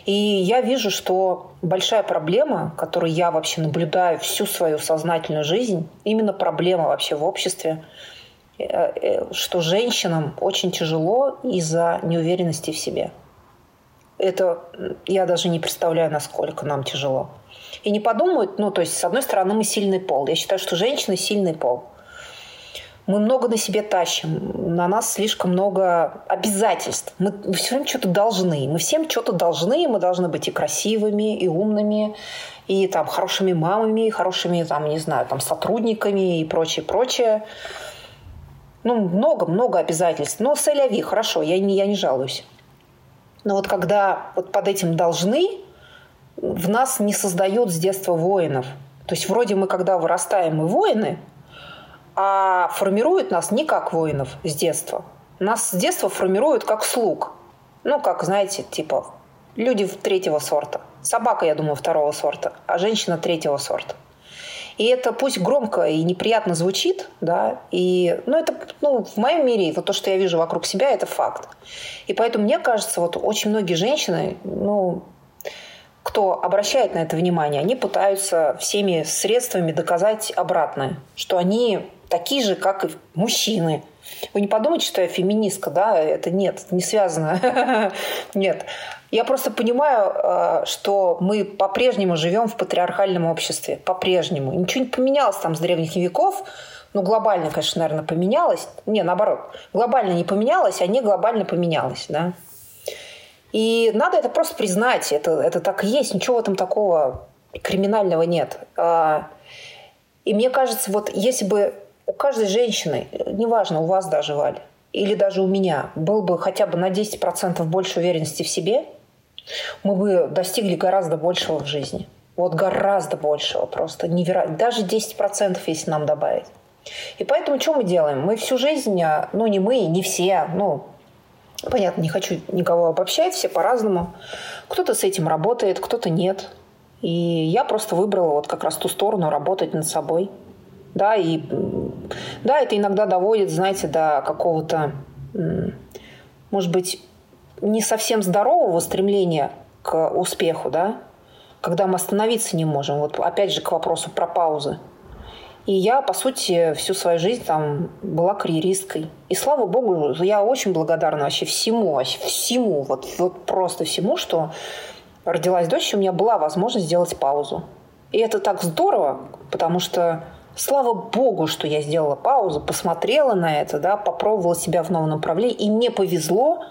И я вижу, что большая проблема, которую я вообще наблюдаю всю свою сознательную жизнь, именно проблема вообще в обществе, э, э, что женщинам очень тяжело из-за неуверенности в себе. Это я даже не представляю, насколько нам тяжело. И не подумают, ну, то есть, с одной стороны, мы сильный пол. Я считаю, что женщины – сильный пол мы много на себе тащим, на нас слишком много обязательств. Мы все время что-то должны. Мы всем что-то должны, мы должны быть и красивыми, и умными, и там хорошими мамами, и хорошими, там, не знаю, там, сотрудниками и прочее, прочее. Ну, много-много обязательств. Но сэляви, хорошо, я не, я не жалуюсь. Но вот когда вот под этим должны, в нас не создают с детства воинов. То есть вроде мы, когда вырастаем, мы воины – а формируют нас не как воинов с детства. Нас с детства формируют как слуг. Ну, как, знаете, типа люди третьего сорта. Собака, я думаю, второго сорта, а женщина третьего сорта. И это пусть громко и неприятно звучит, да, и, ну, это, ну, в моем мире, вот то, что я вижу вокруг себя, это факт. И поэтому мне кажется, вот очень многие женщины, ну, кто обращает на это внимание, они пытаются всеми средствами доказать обратное, что они такие же, как и мужчины. Вы не подумайте, что я феминистка, да? Это нет, не связано. Нет. Я просто понимаю, э, что мы по-прежнему живем в патриархальном обществе. По-прежнему. Ничего не поменялось там с древних веков. Ну, глобально, конечно, наверное, поменялось. Не, наоборот. Глобально не поменялось, а не глобально поменялось, да? И надо это просто признать. Это, это так и есть. Ничего в этом такого криминального нет. А, и мне кажется, вот если бы у каждой женщины, неважно, у вас даже, Валь, или даже у меня, был бы хотя бы на 10% больше уверенности в себе, мы бы достигли гораздо большего в жизни. Вот гораздо большего просто. Невероятно. Даже 10%, если нам добавить. И поэтому что мы делаем? Мы всю жизнь, а, ну не мы, не все, ну понятно, не хочу никого обобщать, все по-разному. Кто-то с этим работает, кто-то нет. И я просто выбрала вот как раз ту сторону работать над собой. Да, и да, это иногда доводит, знаете, до какого-то, может быть, не совсем здорового стремления к успеху, да, когда мы остановиться не можем. Вот опять же к вопросу про паузы. И я, по сути, всю свою жизнь там была карьеристкой. И слава богу, я очень благодарна вообще всему, вообще всему, вот, вот просто всему, что родилась дочь, у меня была возможность сделать паузу. И это так здорово, потому что Слава богу, что я сделала паузу, посмотрела на это, да, попробовала себя в новом направлении, и мне повезло,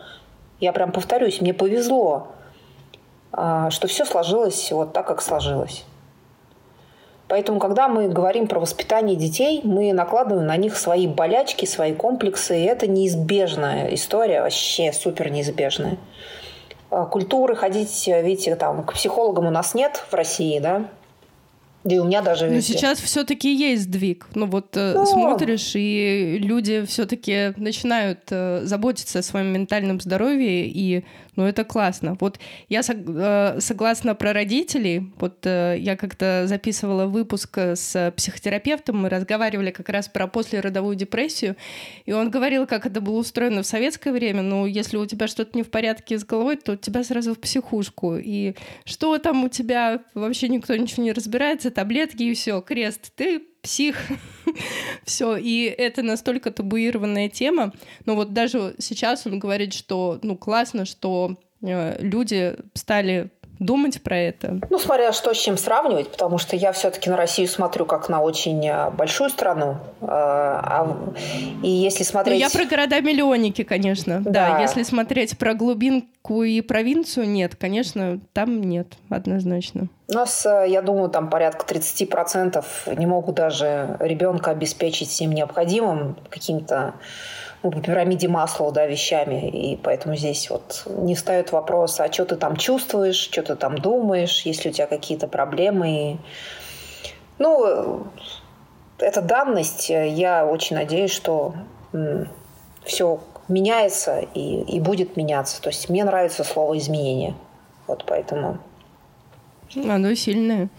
я прям повторюсь, мне повезло, а, что все сложилось вот так, как сложилось. Поэтому, когда мы говорим про воспитание детей, мы накладываем на них свои болячки, свои комплексы, и это неизбежная история, вообще супер неизбежная. А культуры ходить, видите, там, к психологам у нас нет в России, да, да и у меня даже... Ну, сейчас все-таки есть сдвиг. Ну, вот Но... смотришь, и люди все-таки начинают э, заботиться о своем ментальном здоровье, и ну это классно. Вот я э, согласна про родителей. Вот э, я как-то записывала выпуск с психотерапевтом, мы разговаривали как раз про послеродовую депрессию, и он говорил, как это было устроено в советское время. Ну, если у тебя что-то не в порядке с головой, то тебя сразу в психушку. И что там у тебя, вообще никто ничего не разбирается, таблетки и все, крест. Ты псих, все, и это настолько табуированная тема, но вот даже сейчас он говорит, что, ну, классно, что э, люди стали думать про это? Ну, смотря что с чем сравнивать, потому что я все-таки на Россию смотрю как на очень э, большую страну. Э, а, и если смотреть... Ну, я про города-миллионники, конечно. Да. да. Если смотреть про глубинку и провинцию, нет, конечно, там нет, однозначно. У нас, э, я думаю, там порядка 30% не могут даже ребенка обеспечить всем необходимым каким-то по пирамиде масла, да, вещами. И поэтому здесь вот не встает вопрос, а что ты там чувствуешь, что ты там думаешь, если у тебя какие-то проблемы. Ну, это данность. Я очень надеюсь, что все меняется и, и будет меняться. То есть мне нравится слово изменение. Вот поэтому. Оно сильное.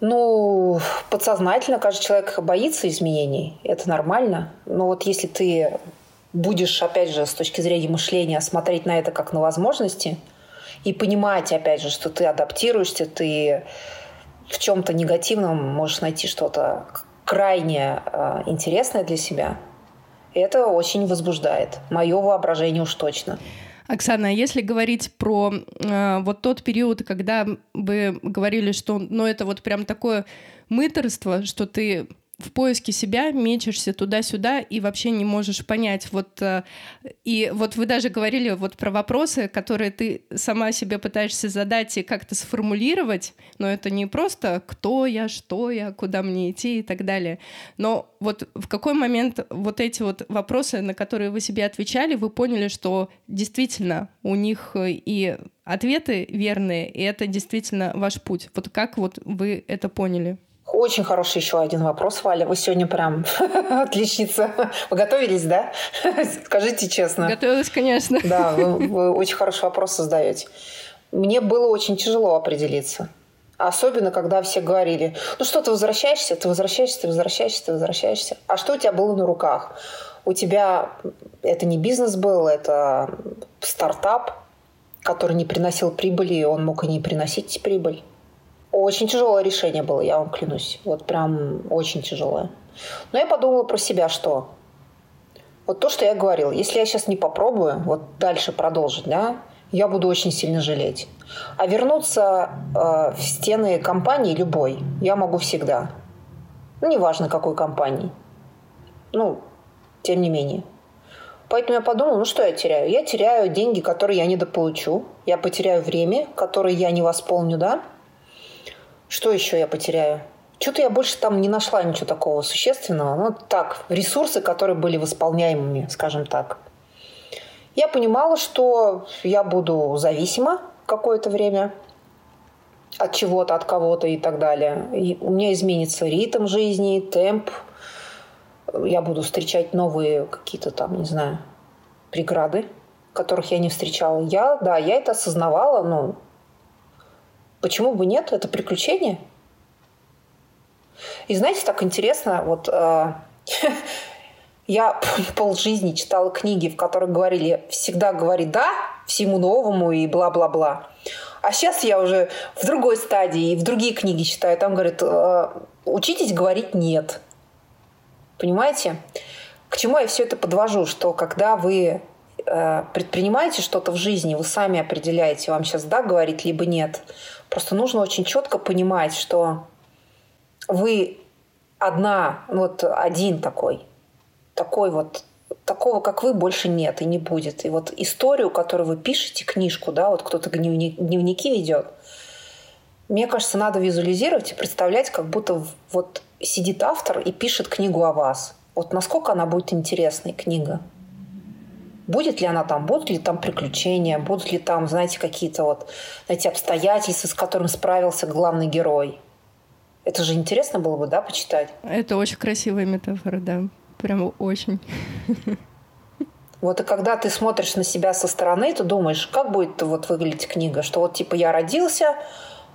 Ну, подсознательно каждый человек боится изменений. Это нормально. Но вот если ты будешь, опять же, с точки зрения мышления смотреть на это как на возможности и понимать, опять же, что ты адаптируешься, ты в чем-то негативном можешь найти что-то крайне э, интересное для себя, это очень возбуждает. Мое воображение уж точно. Оксана, а если говорить про э, вот тот период, когда вы говорили, что ну, это вот прям такое мыторство, что ты в поиске себя мечешься туда-сюда и вообще не можешь понять. Вот, э, и вот вы даже говорили вот про вопросы, которые ты сама себе пытаешься задать и как-то сформулировать, но это не просто кто я, что я, куда мне идти и так далее. Но вот в какой момент вот эти вот вопросы, на которые вы себе отвечали, вы поняли, что действительно у них и ответы верные, и это действительно ваш путь. Вот как вот вы это поняли? Очень хороший еще один вопрос, Валя. Вы сегодня прям отличница. Вы готовились, да? Скажите честно. Готовилась, конечно. Да, вы, вы очень хороший вопрос создаете. Мне было очень тяжело определиться. Особенно, когда все говорили, ну что, ты возвращаешься, ты возвращаешься, ты возвращаешься, ты возвращаешься. А что у тебя было на руках? У тебя это не бизнес был, это стартап, который не приносил прибыли, он мог и не приносить прибыль. Очень тяжелое решение было, я вам клянусь. Вот прям очень тяжелое. Но я подумала про себя, что вот то, что я говорила, если я сейчас не попробую вот дальше продолжить, да, я буду очень сильно жалеть. А вернуться э, в стены компании любой я могу всегда. Ну, неважно, какой компании. Ну, тем не менее. Поэтому я подумала, ну что я теряю? Я теряю деньги, которые я недополучу. Я потеряю время, которое я не восполню, да? Что еще я потеряю? Что-то я больше там не нашла ничего такого существенного. Ну, так, ресурсы, которые были восполняемыми, скажем так. Я понимала, что я буду зависима какое-то время от чего-то, от кого-то и так далее. И у меня изменится ритм жизни, темп. Я буду встречать новые какие-то там, не знаю, преграды, которых я не встречала. Я, да, я это осознавала, но Почему бы нет? Это приключение. И знаете, так интересно, вот э, я полжизни читала книги, в которых говорили всегда говори да всему новому и бла-бла-бла. А сейчас я уже в другой стадии и в другие книги читаю. Там говорят, э, учитесь говорить нет. Понимаете? К чему я все это подвожу? Что когда вы предпринимаете что-то в жизни, вы сами определяете, вам сейчас да говорить, либо нет. Просто нужно очень четко понимать, что вы одна, вот один такой, такой вот, такого, как вы, больше нет и не будет. И вот историю, которую вы пишете, книжку, да, вот кто-то дневники ведет, Мне кажется, надо визуализировать и представлять, как будто вот сидит автор и пишет книгу о вас. Вот насколько она будет интересной, книга. Будет ли она там, будут ли там приключения, будут ли там, знаете, какие-то вот, знаете, обстоятельства, с которым справился главный герой. Это же интересно было бы, да, почитать? Это очень красивая метафора, да. Прямо очень. Вот и когда ты смотришь на себя со стороны, ты думаешь, как будет вот выглядеть книга, что вот типа я родился,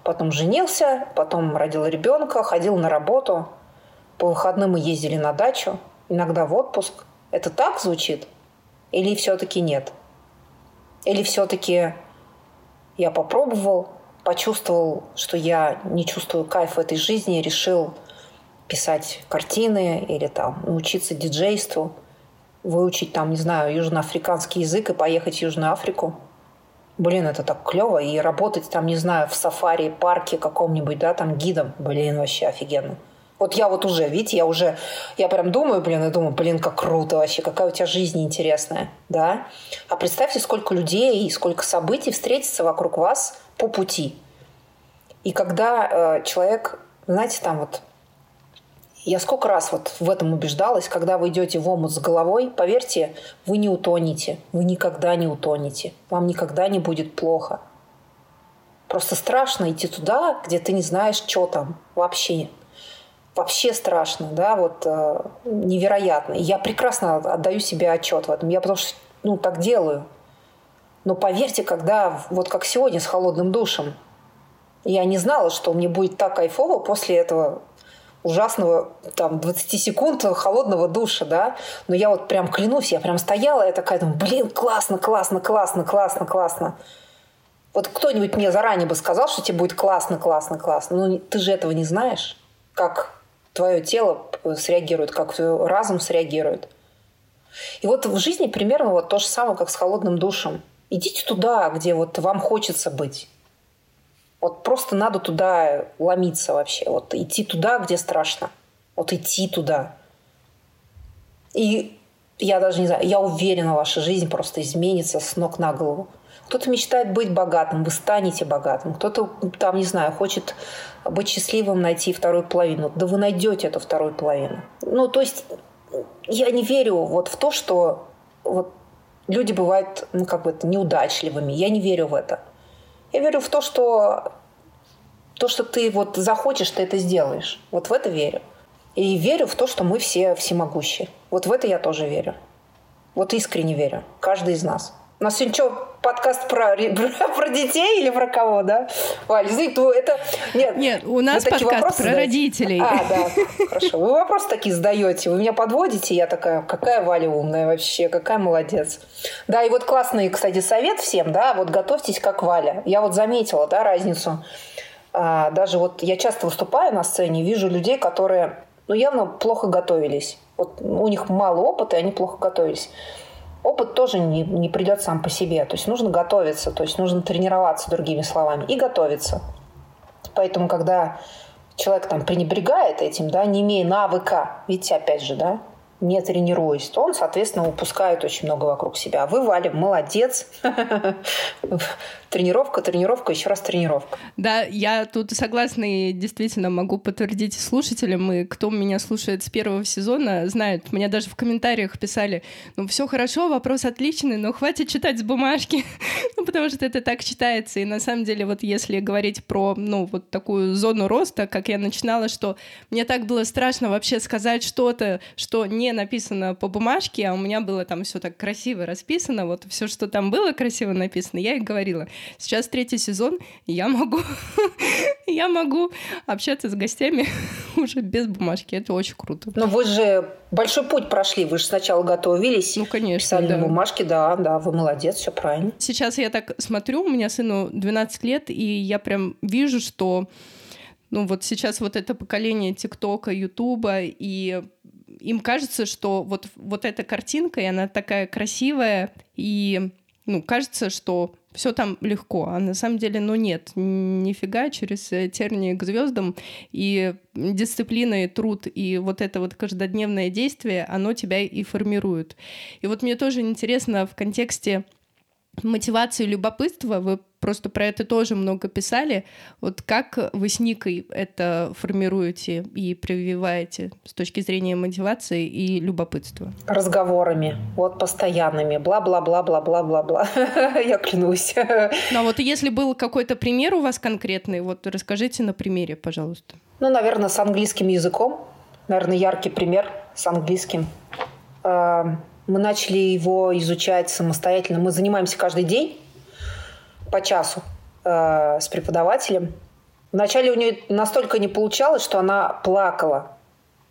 потом женился, потом родил ребенка, ходил на работу, по выходным мы ездили на дачу, иногда в отпуск. Это так звучит? Или все-таки нет? Или все-таки я попробовал, почувствовал, что я не чувствую кайф в этой жизни, решил писать картины или там научиться диджейству, выучить там, не знаю, южноафриканский язык и поехать в Южную Африку. Блин, это так клево. И работать там, не знаю, в сафари, парке каком-нибудь, да, там гидом. Блин, вообще офигенно. Вот я вот уже, видите, я уже, я прям думаю, блин, и думаю, блин, как круто вообще, какая у тебя жизнь интересная, да. А представьте, сколько людей и сколько событий встретится вокруг вас по пути. И когда э, человек, знаете, там вот, я сколько раз вот в этом убеждалась, когда вы идете в омут с головой, поверьте, вы не утонете, вы никогда не утонете, вам никогда не будет плохо. Просто страшно идти туда, где ты не знаешь, что там вообще вообще страшно, да, вот э, невероятно. И я прекрасно отдаю себе отчет в этом. Я потому что, ну, так делаю. Но поверьте, когда, вот как сегодня с холодным душем, я не знала, что мне будет так кайфово после этого ужасного там 20 секунд холодного душа, да, но я вот прям клянусь, я прям стояла, я такая думаю, блин, классно, классно, классно, классно, классно. Вот кто-нибудь мне заранее бы сказал, что тебе будет классно, классно, классно. Но ты же этого не знаешь, как твое тело среагирует, как разум среагирует. И вот в жизни примерно вот то же самое, как с холодным душем. Идите туда, где вот вам хочется быть. Вот просто надо туда ломиться вообще. Вот идти туда, где страшно. Вот идти туда. И я даже не знаю, я уверена, ваша жизнь просто изменится с ног на голову. Кто-то мечтает быть богатым, вы станете богатым. Кто-то там, не знаю, хочет быть счастливым, найти вторую половину. Да вы найдете эту вторую половину. Ну, то есть я не верю вот в то, что вот люди бывают, ну, как бы это, неудачливыми. Я не верю в это. Я верю в то, что то, что ты вот захочешь, ты это сделаешь. Вот в это верю. И верю в то, что мы все всемогущие. Вот в это я тоже верю. Вот искренне верю. Каждый из нас. У нас сегодня что, подкаст про, про, детей или про кого, да? Валь, извини, то это... Нет, Нет у нас подкаст про задаете. родителей. А, да, хорошо. Вы вопросы такие задаете, вы меня подводите, я такая, какая Валя умная вообще, какая молодец. Да, и вот классный, кстати, совет всем, да, вот готовьтесь как Валя. Я вот заметила, да, разницу. А, даже вот я часто выступаю на сцене, вижу людей, которые, ну, явно плохо готовились. Вот у них мало опыта, и они плохо готовились опыт тоже не, не придет сам по себе. То есть нужно готовиться, то есть нужно тренироваться, другими словами, и готовиться. Поэтому, когда человек там пренебрегает этим, да, не имея навыка, видите, опять же, да, не тренируясь, то он, соответственно, упускает очень много вокруг себя. А вы, Валя, молодец. Тренировка, тренировка, еще раз тренировка. Да, я тут согласна и действительно могу подтвердить слушателям, и кто меня слушает с первого сезона, знают, мне даже в комментариях писали, ну все хорошо, вопрос отличный, но хватит читать с бумажки, ну потому что это так читается, и на самом деле вот если говорить про, ну вот такую зону роста, как я начинала, что мне так было страшно вообще сказать что-то, что не написано по бумажке, а у меня было там все так красиво расписано, вот все, что там было красиво написано, я и говорила. Сейчас третий сезон, я могу, я могу общаться с гостями уже без бумажки. Это очень круто. Но вы же большой путь прошли. Вы же сначала готовились. Ну, конечно, Писали да. на бумажке, да, да, вы молодец, все правильно. Сейчас я так смотрю, у меня сыну 12 лет, и я прям вижу, что ну вот сейчас вот это поколение ТикТока, Ютуба, и им кажется, что вот, вот эта картинка, и она такая красивая, и ну, кажется, что все там легко, а на самом деле, ну нет, нифига, через э, тернии к звездам и дисциплина и труд, и вот это вот каждодневное действие, оно тебя и формирует. И вот мне тоже интересно в контексте мотивации и любопытства. Вы просто про это тоже много писали. Вот как вы с Никой это формируете и прививаете с точки зрения мотивации и любопытства? Разговорами, вот постоянными, бла-бла-бла-бла-бла-бла-бла. Я клянусь. Ну а вот если был какой-то пример у вас конкретный, вот расскажите на примере, пожалуйста. Ну, наверное, с английским языком. Наверное, яркий пример с английским. Мы начали его изучать самостоятельно. Мы занимаемся каждый день по часу э, с преподавателем. Вначале у нее настолько не получалось, что она плакала.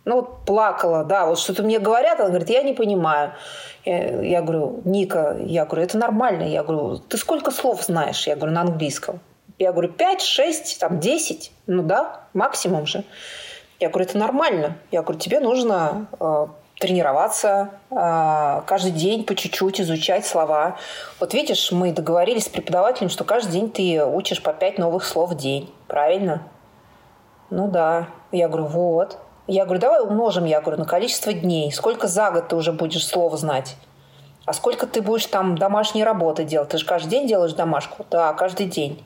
Ну, вот плакала, да, вот что-то мне говорят, она говорит, я не понимаю. Я, я говорю, Ника, я говорю, это нормально. Я говорю, ты сколько слов знаешь? Я говорю, на английском. Я говорю, 5, 6, там, 10. Ну да, максимум же. Я говорю, это нормально. Я говорю, тебе нужно э, тренироваться, а, каждый день по чуть-чуть изучать слова. Вот видишь, мы договорились с преподавателем, что каждый день ты учишь по пять новых слов в день. Правильно? Ну да. Я говорю, вот. Я говорю, давай умножим, я говорю, на количество дней. Сколько за год ты уже будешь слов знать? А сколько ты будешь там домашние работы делать? Ты же каждый день делаешь домашку? Да, каждый день.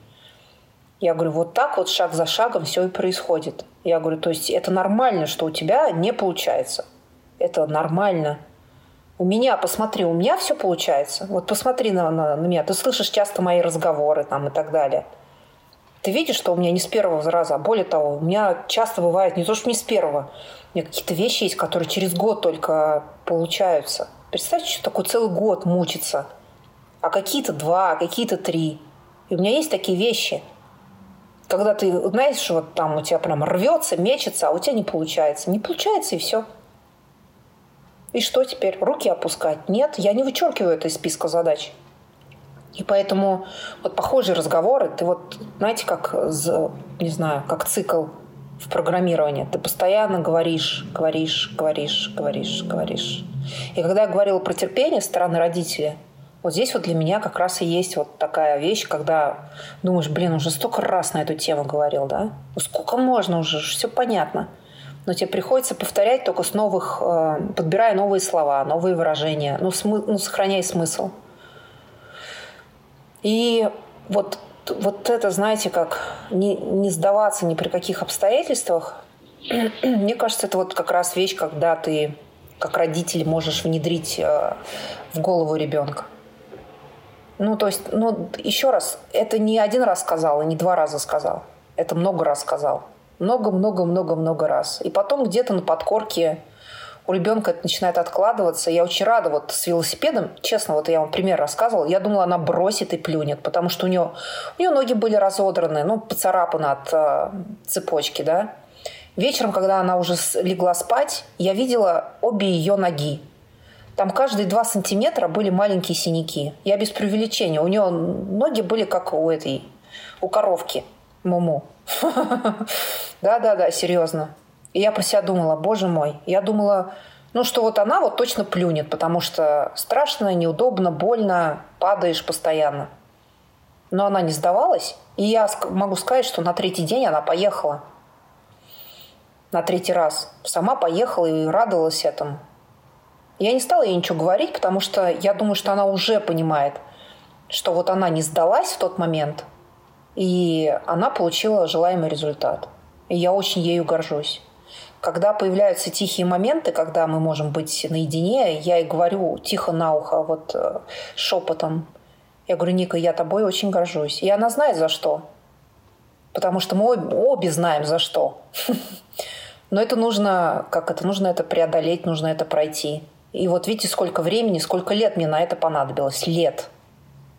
Я говорю, вот так вот шаг за шагом все и происходит. Я говорю, то есть это нормально, что у тебя не получается это нормально. У меня, посмотри, у меня все получается. Вот посмотри на, на, на меня. Ты слышишь часто мои разговоры там и так далее. Ты видишь, что у меня не с первого раза, а более того, у меня часто бывает не то, что не с первого. У меня какие-то вещи есть, которые через год только получаются. Представьте, что такое целый год мучиться. А какие-то два, а какие-то три. И у меня есть такие вещи. Когда ты, знаешь, вот там у тебя прям рвется, мечется, а у тебя не получается. Не получается, и все. И что теперь? Руки опускать? Нет, я не вычеркиваю это из списка задач. И поэтому вот похожие разговоры, ты вот, знаете, как, не знаю, как цикл в программировании. Ты постоянно говоришь, говоришь, говоришь, говоришь, говоришь. И когда я говорила про терпение стороны родителей, вот здесь вот для меня как раз и есть вот такая вещь, когда думаешь, блин, уже столько раз на эту тему говорил, да? Ну сколько можно уже, все понятно но тебе приходится повторять только с новых, э, подбирая новые слова, новые выражения, но ну, смы, ну, сохраняя смысл. И вот, вот это, знаете, как не, не сдаваться ни при каких обстоятельствах, мне кажется, это вот как раз вещь, когда ты как родитель можешь внедрить э, в голову ребенка. Ну, то есть, ну, еще раз, это не один раз сказал, и не два раза сказал. Это много раз сказал много-много-много-много раз. И потом где-то на подкорке у ребенка это начинает откладываться. Я очень рада вот с велосипедом. Честно, вот я вам пример рассказывала. Я думала, она бросит и плюнет, потому что у нее, у нее ноги были разодраны, ну, поцарапаны от э, цепочки, да. Вечером, когда она уже легла спать, я видела обе ее ноги. Там каждые два сантиметра были маленькие синяки. Я без преувеличения. У нее ноги были как у этой, у коровки. Муму. Да-да-да, серьезно. И я про себя думала, боже мой, я думала, ну что вот она вот точно плюнет, потому что страшно, неудобно, больно, падаешь постоянно. Но она не сдавалась, и я могу сказать, что на третий день она поехала. На третий раз. Сама поехала и радовалась этому. Я не стала ей ничего говорить, потому что я думаю, что она уже понимает, что вот она не сдалась в тот момент – и она получила желаемый результат. И я очень ею горжусь. Когда появляются тихие моменты, когда мы можем быть наедине, я и говорю тихо на ухо, вот э, шепотом. Я говорю, Ника, я тобой очень горжусь. И она знает за что. Потому что мы обе, обе знаем за что. Но это нужно, как это, нужно это преодолеть, нужно это пройти. И вот видите, сколько времени, сколько лет мне на это понадобилось. Лет.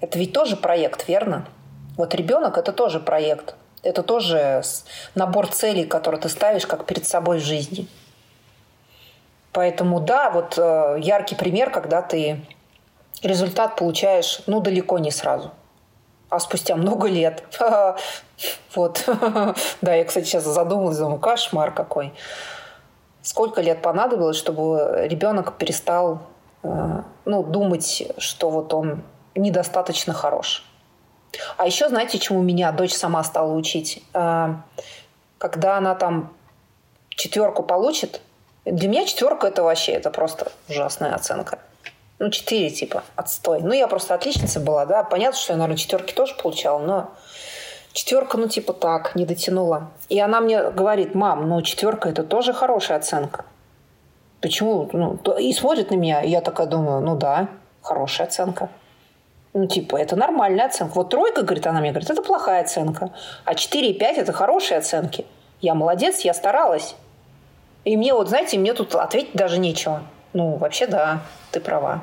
Это ведь тоже проект, верно? Вот ребенок это тоже проект. Это тоже набор целей, которые ты ставишь как перед собой в жизни. Поэтому да, вот э, яркий пример, когда ты результат получаешь, ну, далеко не сразу, а спустя много лет. Вот. Да, я, кстати, сейчас задумалась, думаю, кошмар какой. Сколько лет понадобилось, чтобы ребенок перестал э, ну, думать, что вот он недостаточно хорош. А еще, знаете, чему меня дочь сама стала учить? А, когда она там четверку получит, для меня четверка это вообще это просто ужасная оценка. Ну, четыре, типа, отстой. Ну, я просто отличница была, да. Понятно, что я, наверное, четверки тоже получала, но четверка, ну, типа так, не дотянула. И она мне говорит, мам, ну, четверка это тоже хорошая оценка. Почему? Ну, и смотрит на меня, и я такая думаю, ну да, хорошая оценка. Ну, типа, это нормальная оценка. Вот тройка, говорит, она мне говорит, это плохая оценка. А 4 и 5 – это хорошие оценки. Я молодец, я старалась. И мне вот, знаете, мне тут ответить даже нечего. Ну, вообще, да, ты права.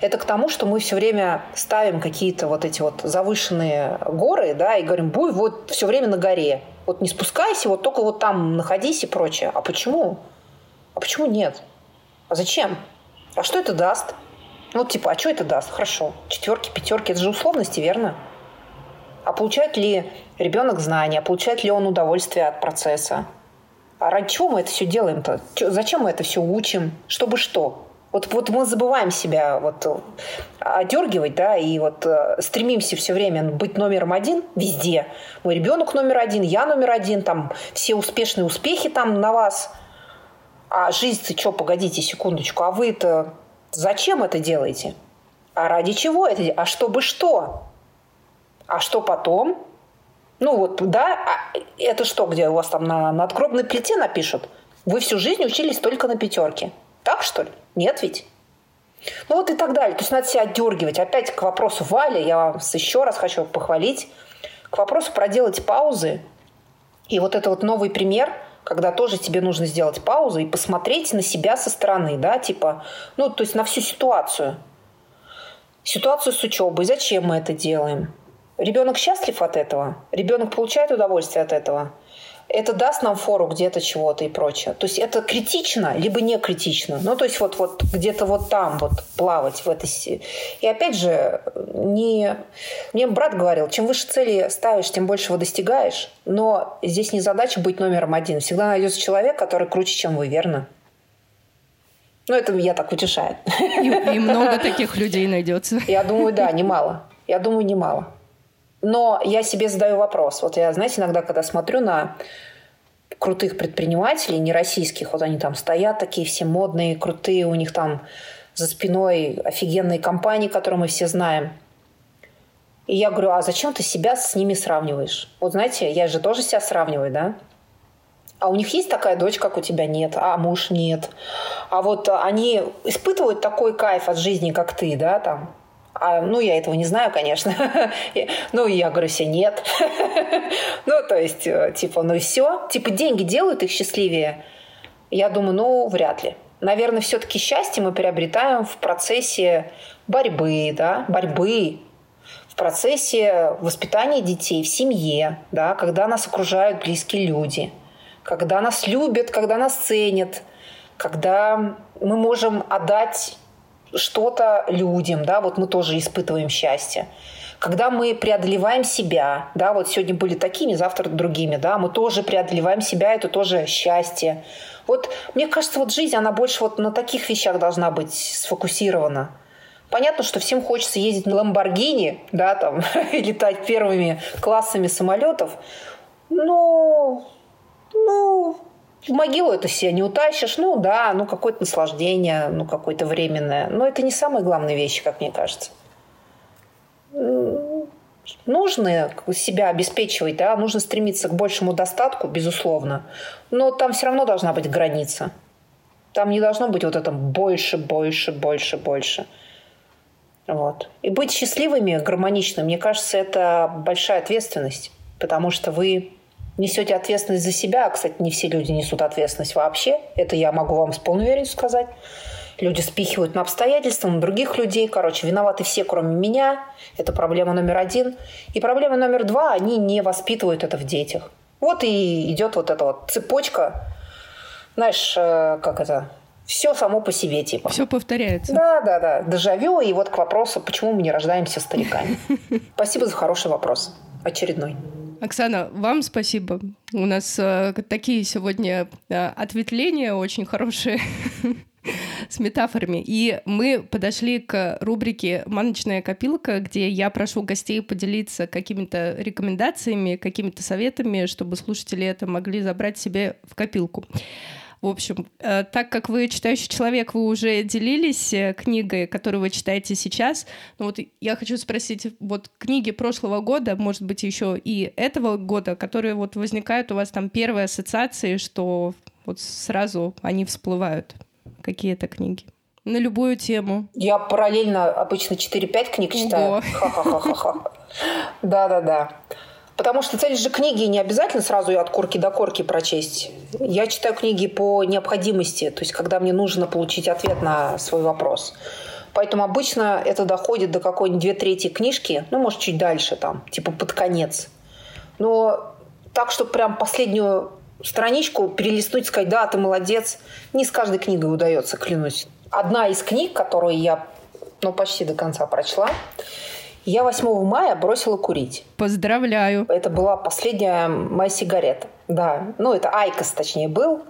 Это к тому, что мы все время ставим какие-то вот эти вот завышенные горы, да, и говорим, будь вот все время на горе. Вот не спускайся, вот только вот там находись и прочее. А почему? А почему нет? А зачем? А что это даст? Ну, типа, а что это даст? Хорошо. Четверки, пятерки, это же условности, верно? А получает ли ребенок знания? Получает ли он удовольствие от процесса? А ради чего мы это все делаем-то? Зачем мы это все учим? Чтобы что? Вот, вот мы забываем себя вот э, одергивать, да, и вот э, стремимся все время быть номером один везде. Мой ребенок номер один, я номер один, там все успешные успехи там на вас. А жизнь-то что, погодите секундочку, а вы это зачем это делаете? А ради чего это? А чтобы что? А что потом? Ну вот, да, а это что, где у вас там на надгробной плите напишут? Вы всю жизнь учились только на пятерке. Так что ли? Нет ведь? Ну вот и так далее. То есть надо себя отдергивать. Опять к вопросу Вали, я вас еще раз хочу похвалить. К вопросу проделать паузы. И вот это вот новый пример, когда тоже тебе нужно сделать паузу и посмотреть на себя со стороны, да, типа, ну, то есть на всю ситуацию. Ситуацию с учебой, зачем мы это делаем? Ребенок счастлив от этого? Ребенок получает удовольствие от этого? Это даст нам фору где-то чего-то и прочее. То есть это критично, либо не критично. Ну, то есть вот, вот где-то вот там вот плавать в этой... И опять же, не... мне брат говорил, чем выше цели ставишь, тем больше его достигаешь. Но здесь не задача быть номером один. Всегда найдется человек, который круче, чем вы, верно? Ну, это я так утешаю. И, и много таких людей найдется. Я думаю, да, немало. Я думаю, немало. Но я себе задаю вопрос. Вот я, знаете, иногда, когда смотрю на крутых предпринимателей, не российских, вот они там стоят такие все модные, крутые, у них там за спиной офигенные компании, которые мы все знаем. И я говорю, а зачем ты себя с ними сравниваешь? Вот знаете, я же тоже себя сравниваю, да? А у них есть такая дочь, как у тебя нет, а муж нет. А вот они испытывают такой кайф от жизни, как ты, да, там. А, ну, я этого не знаю, конечно. ну, я говорю себе, нет. ну, то есть, э, типа, ну и все. Типа, деньги делают их счастливее. Я думаю, ну, вряд ли. Наверное, все-таки счастье мы приобретаем в процессе борьбы, да, борьбы, в процессе воспитания детей в семье, да, когда нас окружают близкие люди, когда нас любят, когда нас ценят, когда мы можем отдать что-то людям, да, вот мы тоже испытываем счастье. Когда мы преодолеваем себя, да, вот сегодня были такими, завтра другими, да, мы тоже преодолеваем себя, это тоже счастье. Вот мне кажется, вот жизнь, она больше вот на таких вещах должна быть сфокусирована. Понятно, что всем хочется ездить на Ламборгини, да, там, и летать первыми классами самолетов, но, ну, в могилу это себе не утащишь. Ну да, ну какое-то наслаждение, ну какое-то временное. Но это не самые главные вещи, как мне кажется. Нужно себя обеспечивать, да, нужно стремиться к большему достатку, безусловно. Но там все равно должна быть граница. Там не должно быть вот это больше, больше, больше, больше. Вот. И быть счастливыми, гармоничными, мне кажется, это большая ответственность, потому что вы несете ответственность за себя. Кстати, не все люди несут ответственность вообще. Это я могу вам с полной уверенностью сказать. Люди спихивают на обстоятельства, на других людей. Короче, виноваты все, кроме меня. Это проблема номер один. И проблема номер два, они не воспитывают это в детях. Вот и идет вот эта вот цепочка. Знаешь, э, как это, все само по себе, типа. Все повторяется. Да, да, да. Дежавю. И вот к вопросу, почему мы не рождаемся стариками. Спасибо за хороший вопрос. Очередной. Оксана, вам спасибо. У нас э, такие сегодня э, ответвления очень хорошие с метафорами. И мы подошли к рубрике «Маночная копилка», где я прошу гостей поделиться какими-то рекомендациями, какими-то советами, чтобы слушатели это могли забрать себе в копилку. В общем, э, так как вы читающий человек, вы уже делились э, книгой, которую вы читаете сейчас. Но вот я хочу спросить, вот книги прошлого года, может быть, еще и этого года, которые вот возникают у вас там первые ассоциации, что вот сразу они всплывают. Какие это книги? На любую тему. Я параллельно обычно 4-5 книг читаю. Да-да-да. Потому что цель же книги не обязательно сразу ее от корки до корки прочесть. Я читаю книги по необходимости, то есть когда мне нужно получить ответ на свой вопрос. Поэтому обычно это доходит до какой-нибудь две трети книжки, ну, может, чуть дальше там, типа под конец. Но так, чтобы прям последнюю страничку перелистнуть, сказать, да, ты молодец, не с каждой книгой удается, клянусь. Одна из книг, которую я ну, почти до конца прочла, я 8 мая бросила курить. Поздравляю. Это была последняя моя сигарета. Да, ну это Айкос, точнее, был.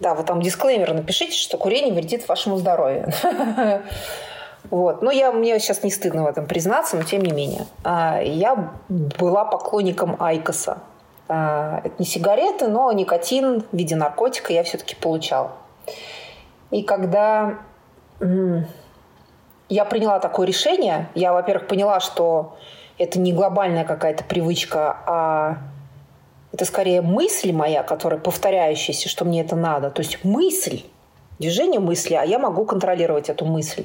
Да, вы там дисклеймер напишите, что курение вредит вашему здоровью. Вот. Ну, я, мне сейчас не стыдно в этом признаться, но тем не менее. А, я была поклонником Айкоса. А, это не сигареты, но никотин в виде наркотика я все-таки получала. И когда я приняла такое решение. Я, во-первых, поняла, что это не глобальная какая-то привычка, а это скорее мысль моя, которая повторяющаяся, что мне это надо. То есть мысль, движение мысли, а я могу контролировать эту мысль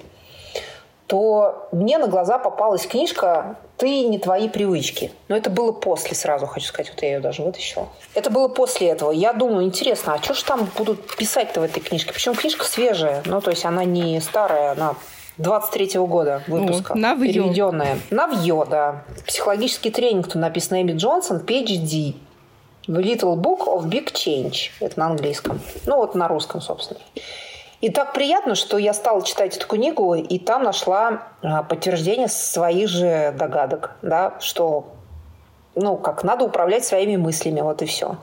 то мне на глаза попалась книжка «Ты не твои привычки». Но это было после, сразу хочу сказать, вот я ее даже вытащила. Это было после этого. Я думаю, интересно, а что же там будут писать-то в этой книжке? Причем книжка свежая, ну, то есть она не старая, она 23-го года выпуска. Ну, навье. Переведенная. Навье, да. Психологический тренинг, тут написано Эми Джонсон, PhD. The Little Book of Big Change. Это на английском. Ну, вот на русском, собственно. И так приятно, что я стала читать эту книгу, и там нашла а, подтверждение своих же догадок, да, что, ну, как надо управлять своими мыслями, вот и все.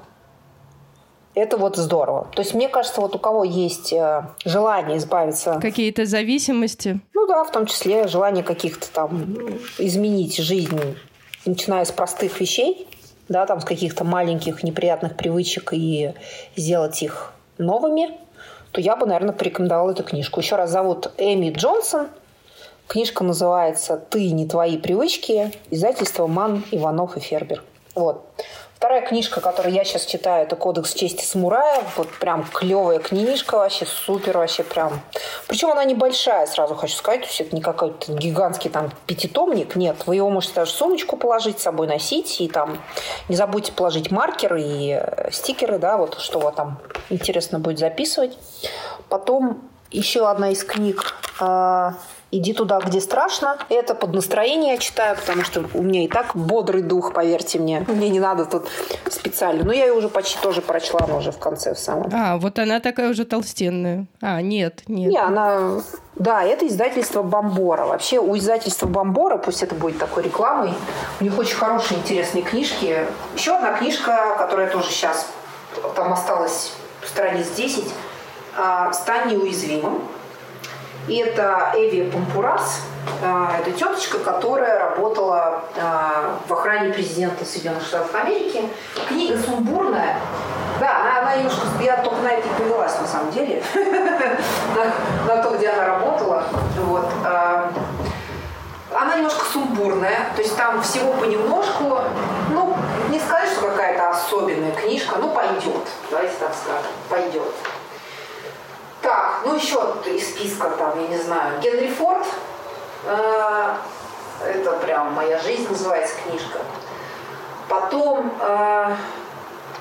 Это вот здорово. То есть, мне кажется, вот у кого есть э, желание избавиться... Какие-то зависимости? Ну да, в том числе желание каких-то там изменить жизнь, начиная с простых вещей, да, там с каких-то маленьких неприятных привычек и сделать их новыми, то я бы, наверное, порекомендовала эту книжку. Еще раз зовут Эми Джонсон. Книжка называется «Ты не твои привычки». Издательство «Ман, Иванов и Фербер». Вот. Вторая книжка, которую я сейчас читаю, это «Кодекс чести самурая». Вот прям клевая книжка вообще, супер вообще прям. Причем она небольшая, сразу хочу сказать. То есть это не какой-то гигантский там пятитомник. Нет, вы его можете даже в сумочку положить, с собой носить. И там не забудьте положить маркеры и э, стикеры, да, вот что вот там интересно будет записывать. Потом еще одна из книг а, Иди туда, где страшно. Это под настроение я читаю, потому что у меня и так бодрый дух, поверьте мне. Мне не надо тут специально. Но я ее уже почти тоже прочла, но уже в конце в самом. А, вот она такая уже толстенная. А, нет, нет. Не, она... Да, это издательство Бомбора. Вообще у издательства Бомбора, пусть это будет такой рекламой, у них очень хорошие, интересные книжки. Еще одна книжка, которая тоже сейчас там осталась страниц 10, а, «Стань неуязвимым». И это Эви Пампурас, а, это теточка, которая работала а, в охране президента Соединенных Штатов Америки. Книга сумбурная. Да, она, она немножко, я только на это и повелась на самом деле, на, то, где она работала. Вот. А, она немножко сумбурная, то есть там всего понемножку. Ну, не сказать, что какая-то особенная книжка, ну, пойдет. Давайте так скажем, пойдет. Так, ну еще из списка там, я не знаю, Генри Форд. Э, это прям «Моя жизнь» называется книжка. Потом э,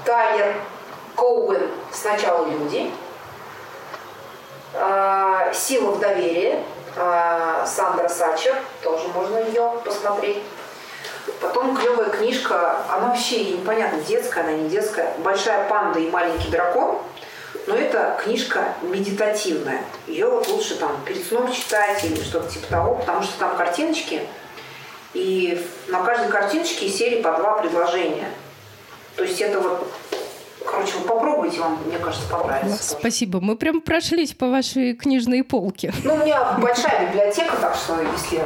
Тайлер Коуэн «Сначала люди». Э, «Сила в доверии». Э, Сандра Сачер, тоже можно ее посмотреть. Потом клевая книжка, она вообще непонятно, детская она, не детская. «Большая панда и маленький дракон». Но это книжка медитативная. Ее вот лучше там перед сном читать или что-то типа того, потому что там картиночки, и на каждой картиночке из серии по два предложения. То есть это вот Короче, вы попробуйте, вам, мне кажется, понравится. Спасибо. Мы прям прошлись по вашей книжной полке. Ну, у меня большая библиотека, так что если,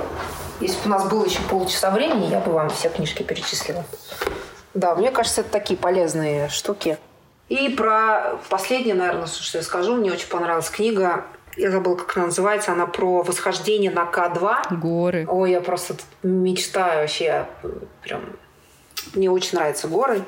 если бы у нас было еще полчаса времени, я бы вам все книжки перечислила. Да, мне кажется, это такие полезные штуки. И про последнее, наверное, что я скажу, мне очень понравилась книга я забыла, как она называется, она про восхождение на К2. Горы. Ой, я просто мечтаю вообще, прям, мне очень нравятся горы.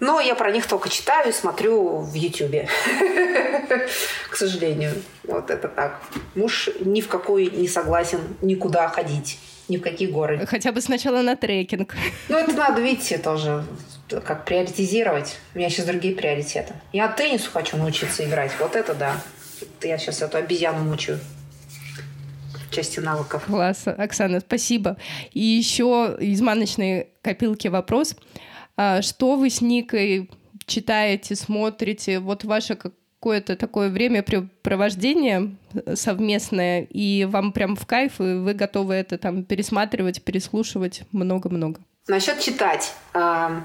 Но я про них только читаю и смотрю в Ютьюбе. К сожалению. Вот это так. Муж ни в какой не согласен никуда ходить. Ни в какие горы. Хотя бы сначала на трекинг. Ну, это надо, видите, тоже как приоритизировать. У меня сейчас другие приоритеты. Я теннису хочу научиться играть. Вот это да. Я сейчас эту обезьяну мучаю части навыков. Класс, Оксана, спасибо. И еще из маночной копилки вопрос. А что вы с Никой читаете, смотрите? Вот ваше какое-то такое времяпрепровождение совместное, и вам прям в кайф, и вы готовы это там пересматривать, переслушивать много-много. Насчет читать. А,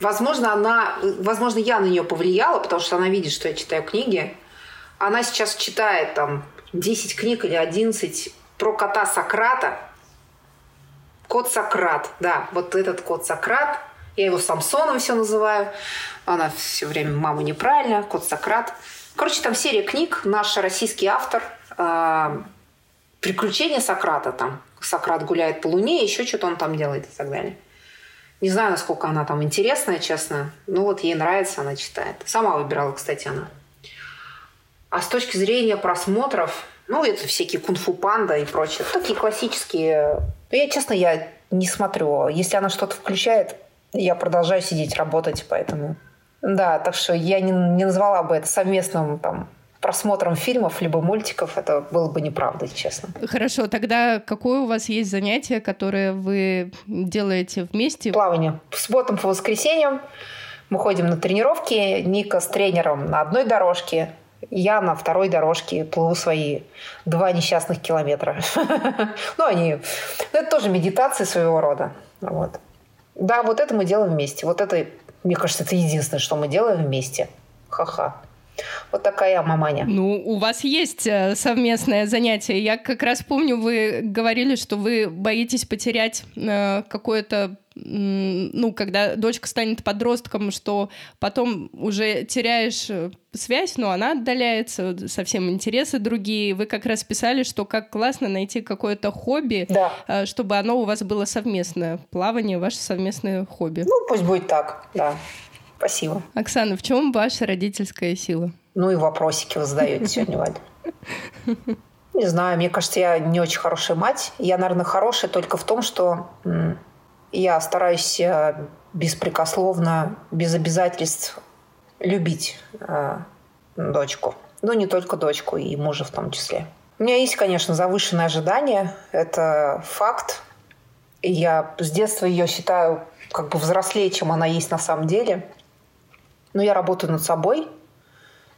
возможно, она, возможно, я на нее повлияла, потому что она видит, что я читаю книги. Она сейчас читает там 10 книг или 11 про кота Сократа. Кот Сократ, да, вот этот кот Сократ. Я его Самсоном все называю. Она все время мама неправильно, кот Сократ. Короче, там серия книг, наш российский автор. Э, Приключения Сократа там. Сократ гуляет по Луне, еще что-то он там делает и так далее. Не знаю, насколько она там интересная, честно. Ну вот ей нравится, она читает. Сама выбирала, кстати, она. А с точки зрения просмотров, ну, это всякие кунг-фу панда и прочее. Такие классические. Я, честно, я не смотрю. Если она что-то включает, я продолжаю сидеть, работать, поэтому... Да, так что я не, не назвала бы это совместным там, просмотром фильмов либо мультиков, это было бы неправдой, честно. Хорошо, тогда какое у вас есть занятие, которое вы делаете вместе? Плавание. В субботам по воскресеньям мы ходим на тренировки. Ника с тренером на одной дорожке, я на второй дорожке плыву свои два несчастных километра. Ну, они... Ну, это тоже медитация своего рода. Вот. Да, вот это мы делаем вместе. Вот это, мне кажется, это единственное, что мы делаем вместе. Ха-ха. Вот такая маманя. Ну, у вас есть э, совместное занятие. Я как раз помню, вы говорили, что вы боитесь потерять э, какое-то ну, когда дочка станет подростком, что потом уже теряешь э, связь, но она отдаляется, совсем интересы другие. Вы как раз писали, что как классно найти какое-то хобби, да. Э, чтобы оно у вас было совместное. Плавание — ваше совместное хобби. Ну, пусть будет так, да. Спасибо. Оксана, в чем ваша родительская сила? Ну и вопросики вы задаете сегодня, Валя. Не знаю, мне кажется, я не очень хорошая мать. Я, наверное, хорошая только в том, что я стараюсь беспрекословно, без обязательств любить э, дочку. Ну, не только дочку, и мужа в том числе. У меня есть, конечно, завышенные ожидания. Это факт. И я с детства ее считаю как бы взрослее, чем она есть на самом деле. Но я работаю над собой.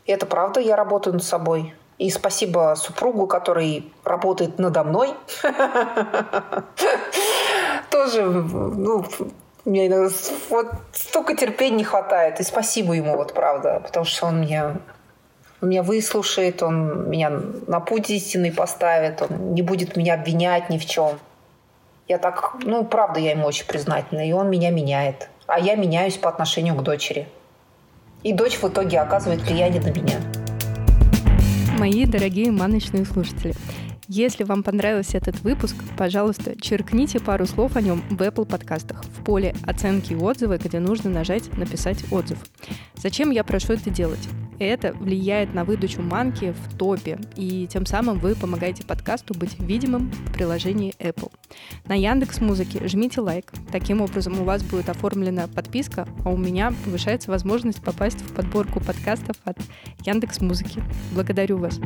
И это правда, я работаю над собой. И спасибо супругу, который работает надо мной. Тоже, ну, мне иногда вот столько терпения не хватает. И спасибо ему, вот правда, потому что он меня, он меня выслушает, он меня на путь истинный поставит, он не будет меня обвинять ни в чем. Я так, ну, правда, я ему очень признательна, и он меня меняет. А я меняюсь по отношению к дочери. И дочь в итоге оказывает влияние на меня. Мои дорогие маночные слушатели, если вам понравился этот выпуск, пожалуйста, черкните пару слов о нем в Apple подкастах в поле оценки и отзывы, где нужно нажать «Написать отзыв». Зачем я прошу это делать? Это влияет на выдачу манки в топе, и тем самым вы помогаете подкасту быть видимым в приложении Apple. На Яндекс Музыке жмите лайк. Таким образом у вас будет оформлена подписка, а у меня повышается возможность попасть в подборку подкастов от Яндекс Музыки. Благодарю вас.